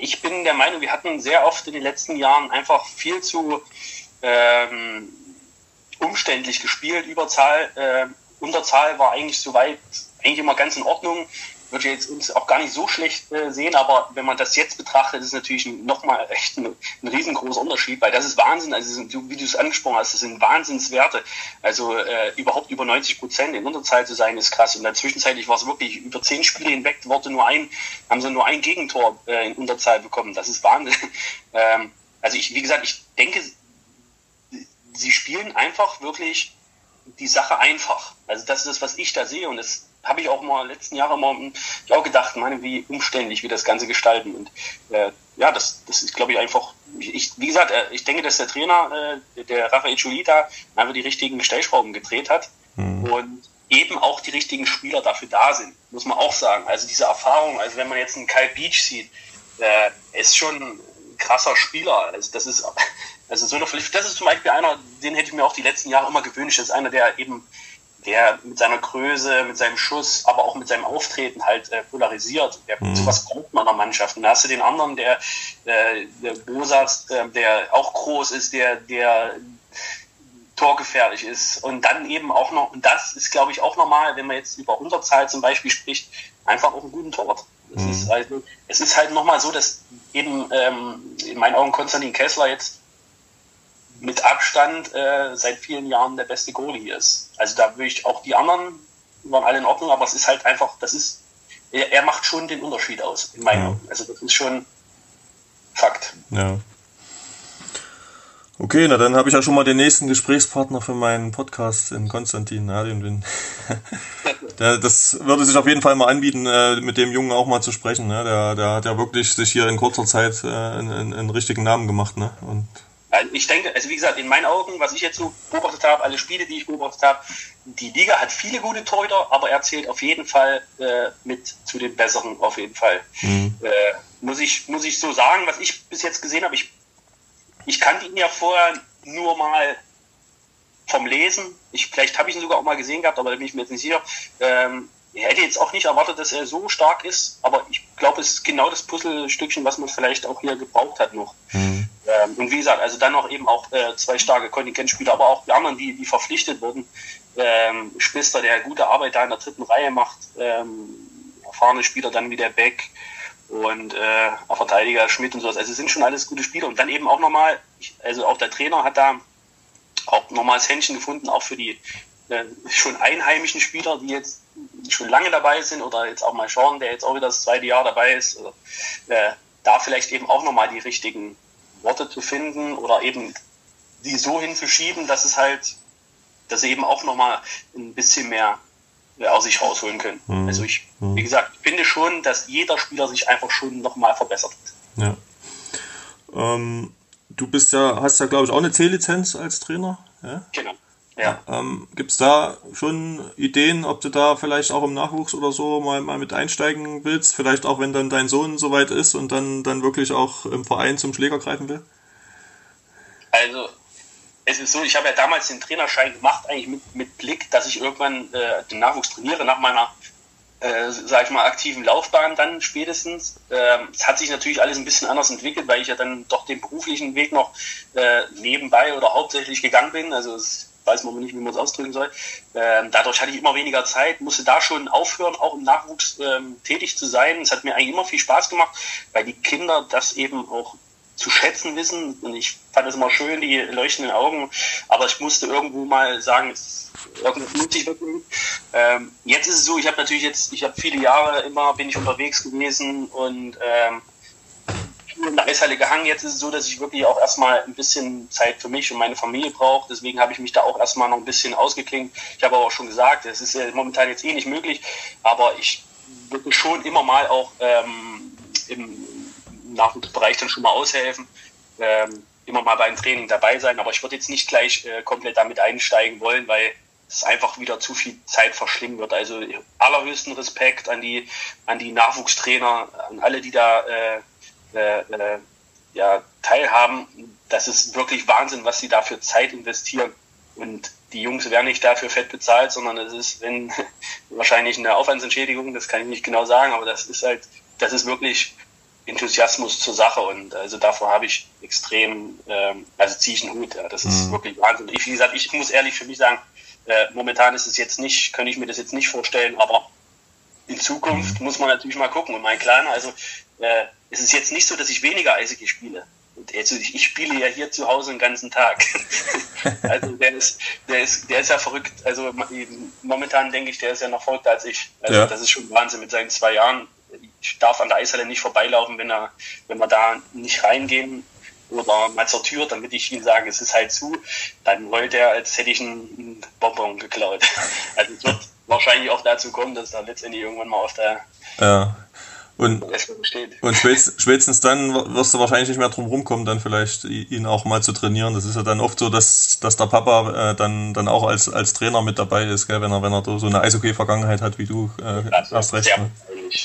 ich bin der Meinung, wir hatten sehr oft in den letzten Jahren einfach viel zu ähm, umständlich gespielt. Überzahl, äh, Unterzahl war eigentlich soweit eigentlich immer ganz in Ordnung würde jetzt uns auch gar nicht so schlecht äh, sehen, aber wenn man das jetzt betrachtet, ist natürlich nochmal echt ein, ein riesengroßer Unterschied, weil das ist Wahnsinn, also sind, wie du es angesprochen hast, das sind Wahnsinnswerte. Also äh, überhaupt über 90 Prozent in Unterzahl zu sein, ist krass. Und dann zwischenzeitlich war es wirklich über zehn Spiele hinweg, wurde nur ein, haben sie nur ein Gegentor äh, in Unterzahl bekommen. Das ist Wahnsinn. ähm, also ich, wie gesagt, ich denke, sie spielen einfach wirklich die Sache einfach. Also das ist das, was ich da sehe und das habe ich auch mal letzten Jahre mal ich auch gedacht, meine, wie umständlich wir das Ganze gestalten. Und äh, ja, das, das ist, glaube ich, einfach, ich, wie gesagt, äh, ich denke, dass der Trainer, äh, der Rafael Chulita, einfach die richtigen Stellschrauben gedreht hat mhm. und eben auch die richtigen Spieler dafür da sind, muss man auch sagen. Also diese Erfahrung, also wenn man jetzt einen Kyle Beach sieht, äh, ist schon ein krasser Spieler. Also das ist, also so eine, das ist zum Beispiel einer, den hätte ich mir auch die letzten Jahre immer gewünscht. Das ist einer, der eben der mit seiner Größe, mit seinem Schuss, aber auch mit seinem Auftreten halt äh, polarisiert. Der, mhm. Sowas braucht man in der Mannschaft. Und da hast du den anderen, der, äh, der Bosatz, äh, der auch groß ist, der, der torgefährlich ist. Und dann eben auch noch, und das ist, glaube ich, auch normal, wenn man jetzt über Unterzahl zum Beispiel spricht, einfach auch einen guten Torwart. Es, mhm. ist, also, es ist halt nochmal so, dass eben ähm, in meinen Augen Konstantin Kessler jetzt mit Abstand äh, seit vielen Jahren der beste Goalie ist. Also da würde ich auch die anderen waren alle in Ordnung, aber es ist halt einfach, das ist, er, er macht schon den Unterschied aus, in meinen ja. Augen. Also das ist schon Fakt. Ja. Okay, na dann habe ich ja schon mal den nächsten Gesprächspartner für meinen Podcast in Konstantin. Den das würde sich auf jeden Fall mal anbieten, äh, mit dem Jungen auch mal zu sprechen. Ne? Der, der hat ja wirklich sich hier in kurzer Zeit äh, einen, einen richtigen Namen gemacht. Ne? Und ich denke, also wie gesagt, in meinen Augen, was ich jetzt so beobachtet habe, alle Spiele, die ich beobachtet habe, die Liga hat viele gute Torhüter, aber er zählt auf jeden Fall äh, mit zu den besseren, auf jeden Fall. Mhm. Äh, muss, ich, muss ich so sagen, was ich bis jetzt gesehen habe, ich, ich kannte ihn ja vorher nur mal vom Lesen. Ich, vielleicht habe ich ihn sogar auch mal gesehen gehabt, aber da bin ich mir jetzt nicht sicher. Ähm, ich hätte jetzt auch nicht erwartet, dass er so stark ist, aber ich glaube, es ist genau das Puzzlestückchen, was man vielleicht auch hier gebraucht hat noch. Mhm. Ähm, und wie gesagt, also dann noch eben auch äh, zwei starke Kontingentspieler, aber auch die anderen, die, die verpflichtet wurden. Ähm, Spister, der gute Arbeit da in der dritten Reihe macht, ähm, erfahrene Spieler dann wie der Beck und äh, Verteidiger Schmidt und sowas. Also sind schon alles gute Spieler. Und dann eben auch nochmal, also auch der Trainer hat da auch nochmal das Händchen gefunden, auch für die äh, schon einheimischen Spieler, die jetzt schon lange dabei sind oder jetzt auch mal schauen, der jetzt auch wieder das zweite Jahr dabei ist, oder, äh, da vielleicht eben auch nochmal die richtigen Worte zu finden oder eben die so hinzuschieben, dass es halt, dass sie eben auch nochmal ein bisschen mehr aus sich rausholen können. Mhm. Also ich, mhm. wie gesagt, finde schon, dass jeder Spieler sich einfach schon nochmal verbessert hat. Ja. Ähm, du bist ja, hast ja glaube ich auch eine C-Lizenz als Trainer. Ja? Genau. Ja. Ähm, Gibt es da schon Ideen, ob du da vielleicht auch im Nachwuchs oder so mal, mal mit einsteigen willst? Vielleicht auch, wenn dann dein Sohn soweit ist und dann, dann wirklich auch im Verein zum Schläger greifen will? Also es ist so, ich habe ja damals den Trainerschein gemacht, eigentlich mit, mit Blick, dass ich irgendwann äh, den Nachwuchs trainiere nach meiner, äh, sag ich mal, aktiven Laufbahn dann spätestens. Ähm, es hat sich natürlich alles ein bisschen anders entwickelt, weil ich ja dann doch den beruflichen Weg noch äh, nebenbei oder hauptsächlich gegangen bin. Also es weiß man nicht, wie man es ausdrücken soll. Ähm, dadurch hatte ich immer weniger Zeit, musste da schon aufhören, auch im Nachwuchs ähm, tätig zu sein. Es hat mir eigentlich immer viel Spaß gemacht, weil die Kinder das eben auch zu schätzen wissen. Und ich fand es immer schön, die leuchtenden Augen. Aber ich musste irgendwo mal sagen, irgendwas muss ich wirklich. Ähm, jetzt ist es so, ich habe natürlich jetzt, ich habe viele Jahre immer, bin ich unterwegs gewesen und ähm, in der Eishalle gehangen. Jetzt ist es so, dass ich wirklich auch erstmal ein bisschen Zeit für mich und meine Familie brauche. Deswegen habe ich mich da auch erstmal noch ein bisschen ausgeklingt. Ich habe aber auch schon gesagt, es ist ja momentan jetzt eh nicht möglich, aber ich würde schon immer mal auch ähm, im Nachwuchsbereich dann schon mal aushelfen, ähm, immer mal beim Training dabei sein. Aber ich würde jetzt nicht gleich äh, komplett damit einsteigen wollen, weil es einfach wieder zu viel Zeit verschlingen wird. Also allerhöchsten Respekt an die, an die Nachwuchstrainer, an alle, die da äh, äh, äh ja, teilhaben. Das ist wirklich Wahnsinn, was sie da für Zeit investieren. Und die Jungs werden nicht dafür fett bezahlt, sondern es ist wenn, wahrscheinlich eine Aufwandsentschädigung, das kann ich nicht genau sagen, aber das ist halt, das ist wirklich Enthusiasmus zur Sache und also davor habe ich extrem, ähm, also ziehe ich einen Hut, ja, das ist mhm. wirklich Wahnsinn. Ich, wie gesagt, ich muss ehrlich für mich sagen, äh, momentan ist es jetzt nicht, kann ich mir das jetzt nicht vorstellen, aber in Zukunft mhm. muss man natürlich mal gucken. Und mein Kleiner, also äh, es ist jetzt nicht so, dass ich weniger Eishockey spiele. Also ich, ich spiele ja hier zu Hause den ganzen Tag. also der ist, der ist, der ist ja verrückt. Also momentan denke ich, der ist ja noch verrückter als ich. Also ja. das ist schon Wahnsinn mit seinen zwei Jahren ich darf an der Eishalle nicht vorbeilaufen, wenn, er, wenn wir da nicht reingehen oder mal zur Tür, damit ich ihm sage, es ist halt zu, dann heult er, als hätte ich einen Bonbon geklaut. Also es wird wahrscheinlich auch dazu kommen, dass er letztendlich irgendwann mal auf der ja. Und, und spätestens dann wirst du wahrscheinlich nicht mehr drum rumkommen, dann vielleicht ihn auch mal zu trainieren. Das ist ja dann oft so, dass, dass der Papa äh, dann, dann auch als, als Trainer mit dabei ist, gell? wenn er, wenn er so eine Eishockey-Vergangenheit hat wie du. Äh, das hast recht. Ne?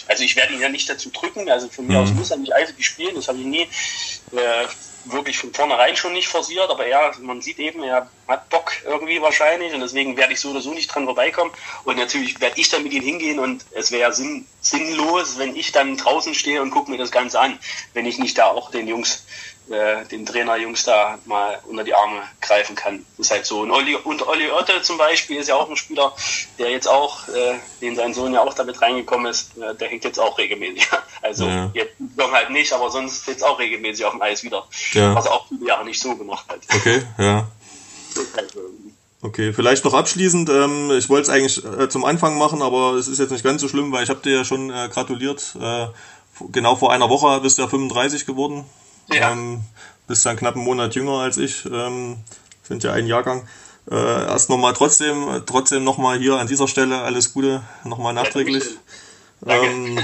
Also ich werde ihn ja nicht dazu drücken, also von mir mhm. aus muss er nicht Eishockey spielen, das habe ich nie äh, wirklich von vornherein schon nicht forciert, aber er, man sieht eben, er hat Bock irgendwie wahrscheinlich und deswegen werde ich so oder so nicht dran vorbeikommen. Und natürlich werde ich dann mit ihm hingehen und es wäre sinn, sinnlos, wenn ich dann draußen stehe und gucke mir das Ganze an, wenn ich nicht da auch den Jungs äh, den Trainerjungs da mal unter die Arme greifen kann. Das ist halt so. Und Olli, und Olli Otte zum Beispiel ist ja auch ein Spieler, der jetzt auch, äh, den sein Sohn ja auch damit reingekommen ist, äh, der hängt jetzt auch regelmäßig. Also ja. jetzt halt nicht, aber sonst jetzt auch regelmäßig auf dem Eis wieder. Ja. Was er auch viele Jahre nicht so gemacht hat. Okay, ja. Halt okay, vielleicht noch abschließend, ähm, ich wollte es eigentlich äh, zum Anfang machen, aber es ist jetzt nicht ganz so schlimm, weil ich habe dir ja schon äh, gratuliert. Äh, genau vor einer Woche bist du ja 35 geworden. Ja. Ähm, bist dann knapp einen Monat jünger als ich, ähm, sind ja ein Jahrgang. Äh, erst nochmal trotzdem, trotzdem nochmal hier an dieser Stelle alles Gute, nochmal nachträglich. Ähm,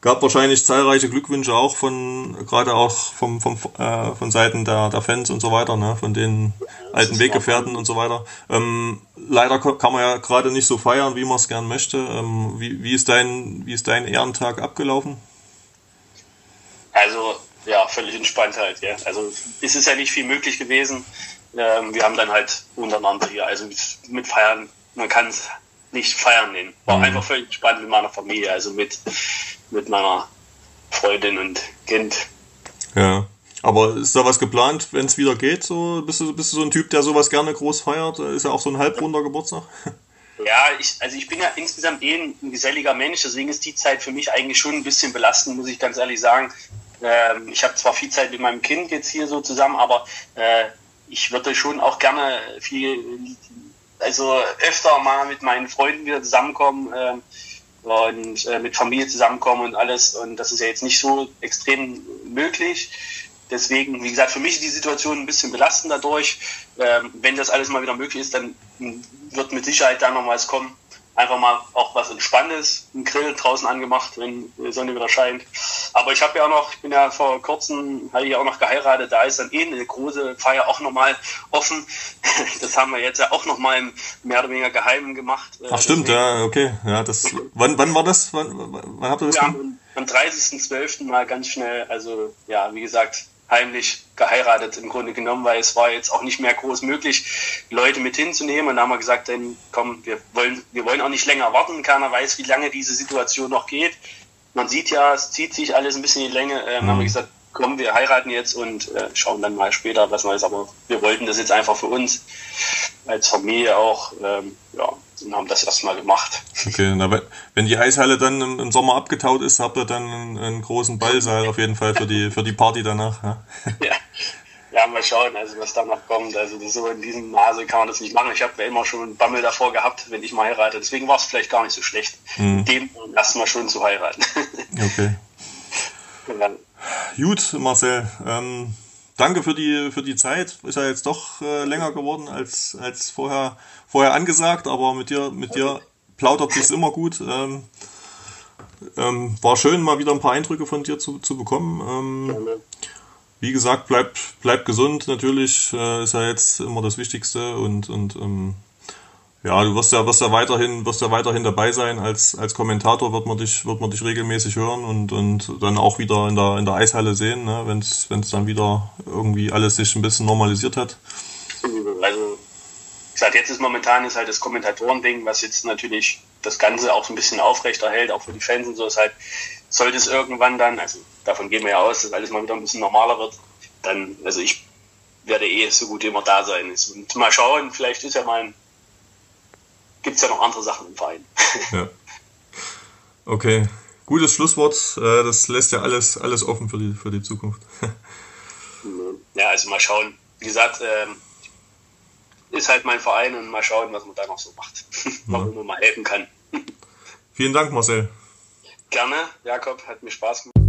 gab wahrscheinlich zahlreiche Glückwünsche auch von, gerade auch vom, vom, äh, von Seiten der, der Fans und so weiter, ne, von den alten Weggefährten und so weiter. Ähm, leider kann man ja gerade nicht so feiern, wie man es gern möchte. Ähm, wie, wie, ist dein, wie ist dein Ehrentag abgelaufen? Also ja, völlig entspannt halt. Ja. Also es ist ja nicht viel möglich gewesen. Ähm, wir haben dann halt untereinander hier, also mit Feiern, man kann es nicht feiern nennen. War mhm. einfach völlig entspannt mit meiner Familie, also mit, mit meiner Freundin und Kind. Ja. Aber ist da was geplant, wenn es wieder geht? So, bist, du, bist du so ein Typ, der sowas gerne groß feiert? Ist ja auch so ein halbrunder Geburtstag? Ja, ich, also ich bin ja insgesamt eh ein geselliger Mensch, deswegen ist die Zeit für mich eigentlich schon ein bisschen belastend, muss ich ganz ehrlich sagen. Ähm, ich habe zwar viel Zeit mit meinem Kind jetzt hier so zusammen, aber äh, ich würde schon auch gerne viel, also öfter mal mit meinen Freunden wieder zusammenkommen äh, und äh, mit Familie zusammenkommen und alles. Und das ist ja jetzt nicht so extrem möglich. Deswegen, wie gesagt, für mich ist die Situation ein bisschen belastend dadurch. Ähm, wenn das alles mal wieder möglich ist, dann wird mit Sicherheit da noch was kommen. Einfach mal auch was Entspanntes, ein Grill draußen angemacht, wenn die Sonne wieder scheint. Aber ich habe ja auch noch, ich bin ja vor kurzem, habe ich ja auch noch geheiratet, da ist dann eh eine große Feier auch nochmal offen. Das haben wir jetzt ja auch nochmal mehr oder weniger geheim gemacht. Ach stimmt, Deswegen, ja, okay. Ja, das, wann, wann war das? Wann, wann habt ihr das ja? Am 30.12. mal ganz schnell, also ja, wie gesagt, heimlich geheiratet im Grunde genommen, weil es war jetzt auch nicht mehr groß möglich, Leute mit hinzunehmen. Und da haben wir gesagt, dann komm, wir wollen, wir wollen auch nicht länger warten. Keiner weiß, wie lange diese Situation noch geht. Man sieht ja, es zieht sich alles ein bisschen in die Länge. Ähm, mhm. haben wir gesagt, komm, wir heiraten jetzt und äh, schauen dann mal später, was Neues. Aber wir wollten das jetzt einfach für uns als Familie auch, ähm, ja, und haben das erstmal gemacht. Okay, na, wenn die Eishalle dann im, im, Sommer abgetaut ist, habt ihr dann einen, einen, großen Ballsaal auf jeden Fall für die, für die Party danach. Ja? ja. Ja, mal schauen, also was da noch kommt. Also so in diesem Maße kann man das nicht machen. Ich habe ja immer schon einen Bammel davor gehabt, wenn ich mal heirate. Deswegen war es vielleicht gar nicht so schlecht, mhm. dem erstmal schon zu heiraten. Okay. Ja. Gut, Marcel. Ähm, danke für die, für die Zeit. Ist ja jetzt doch äh, länger geworden als, als vorher, vorher angesagt, aber mit dir, mit dir plaudert sich's immer gut. Ähm, ähm, war schön, mal wieder ein paar Eindrücke von dir zu, zu bekommen. Ähm, wie gesagt, bleib, bleib gesund natürlich, äh, ist ja jetzt immer das Wichtigste und, und ähm, ja, du wirst ja, wirst ja weiterhin, wirst ja weiterhin dabei sein. Als, als Kommentator wird man dich, wird man dich regelmäßig hören und, und dann auch wieder in der, in der Eishalle sehen, ne, wenn es dann wieder irgendwie alles sich ein bisschen normalisiert hat. Also, gesagt, jetzt ist momentan ist halt das Kommentatoren-Ding, was jetzt natürlich das Ganze auch so ein bisschen aufrechterhält, auch für die Fans und so, ist halt, sollte es irgendwann dann, also davon gehen wir ja aus, dass alles mal wieder ein bisschen normaler wird, dann, also ich werde eh so gut immer da sein. Und mal schauen, vielleicht ist ja mal ein gibt es ja noch andere Sachen im Verein. Ja. Okay, gutes Schlusswort. Äh, das lässt ja alles, alles offen für die, für die Zukunft. Ja, also mal schauen. Wie gesagt, ähm, ist halt mein Verein und mal schauen, was man da noch so macht. Warum man mal helfen kann. Vielen Dank, Marcel. Gerne, Jakob, hat mir Spaß gemacht.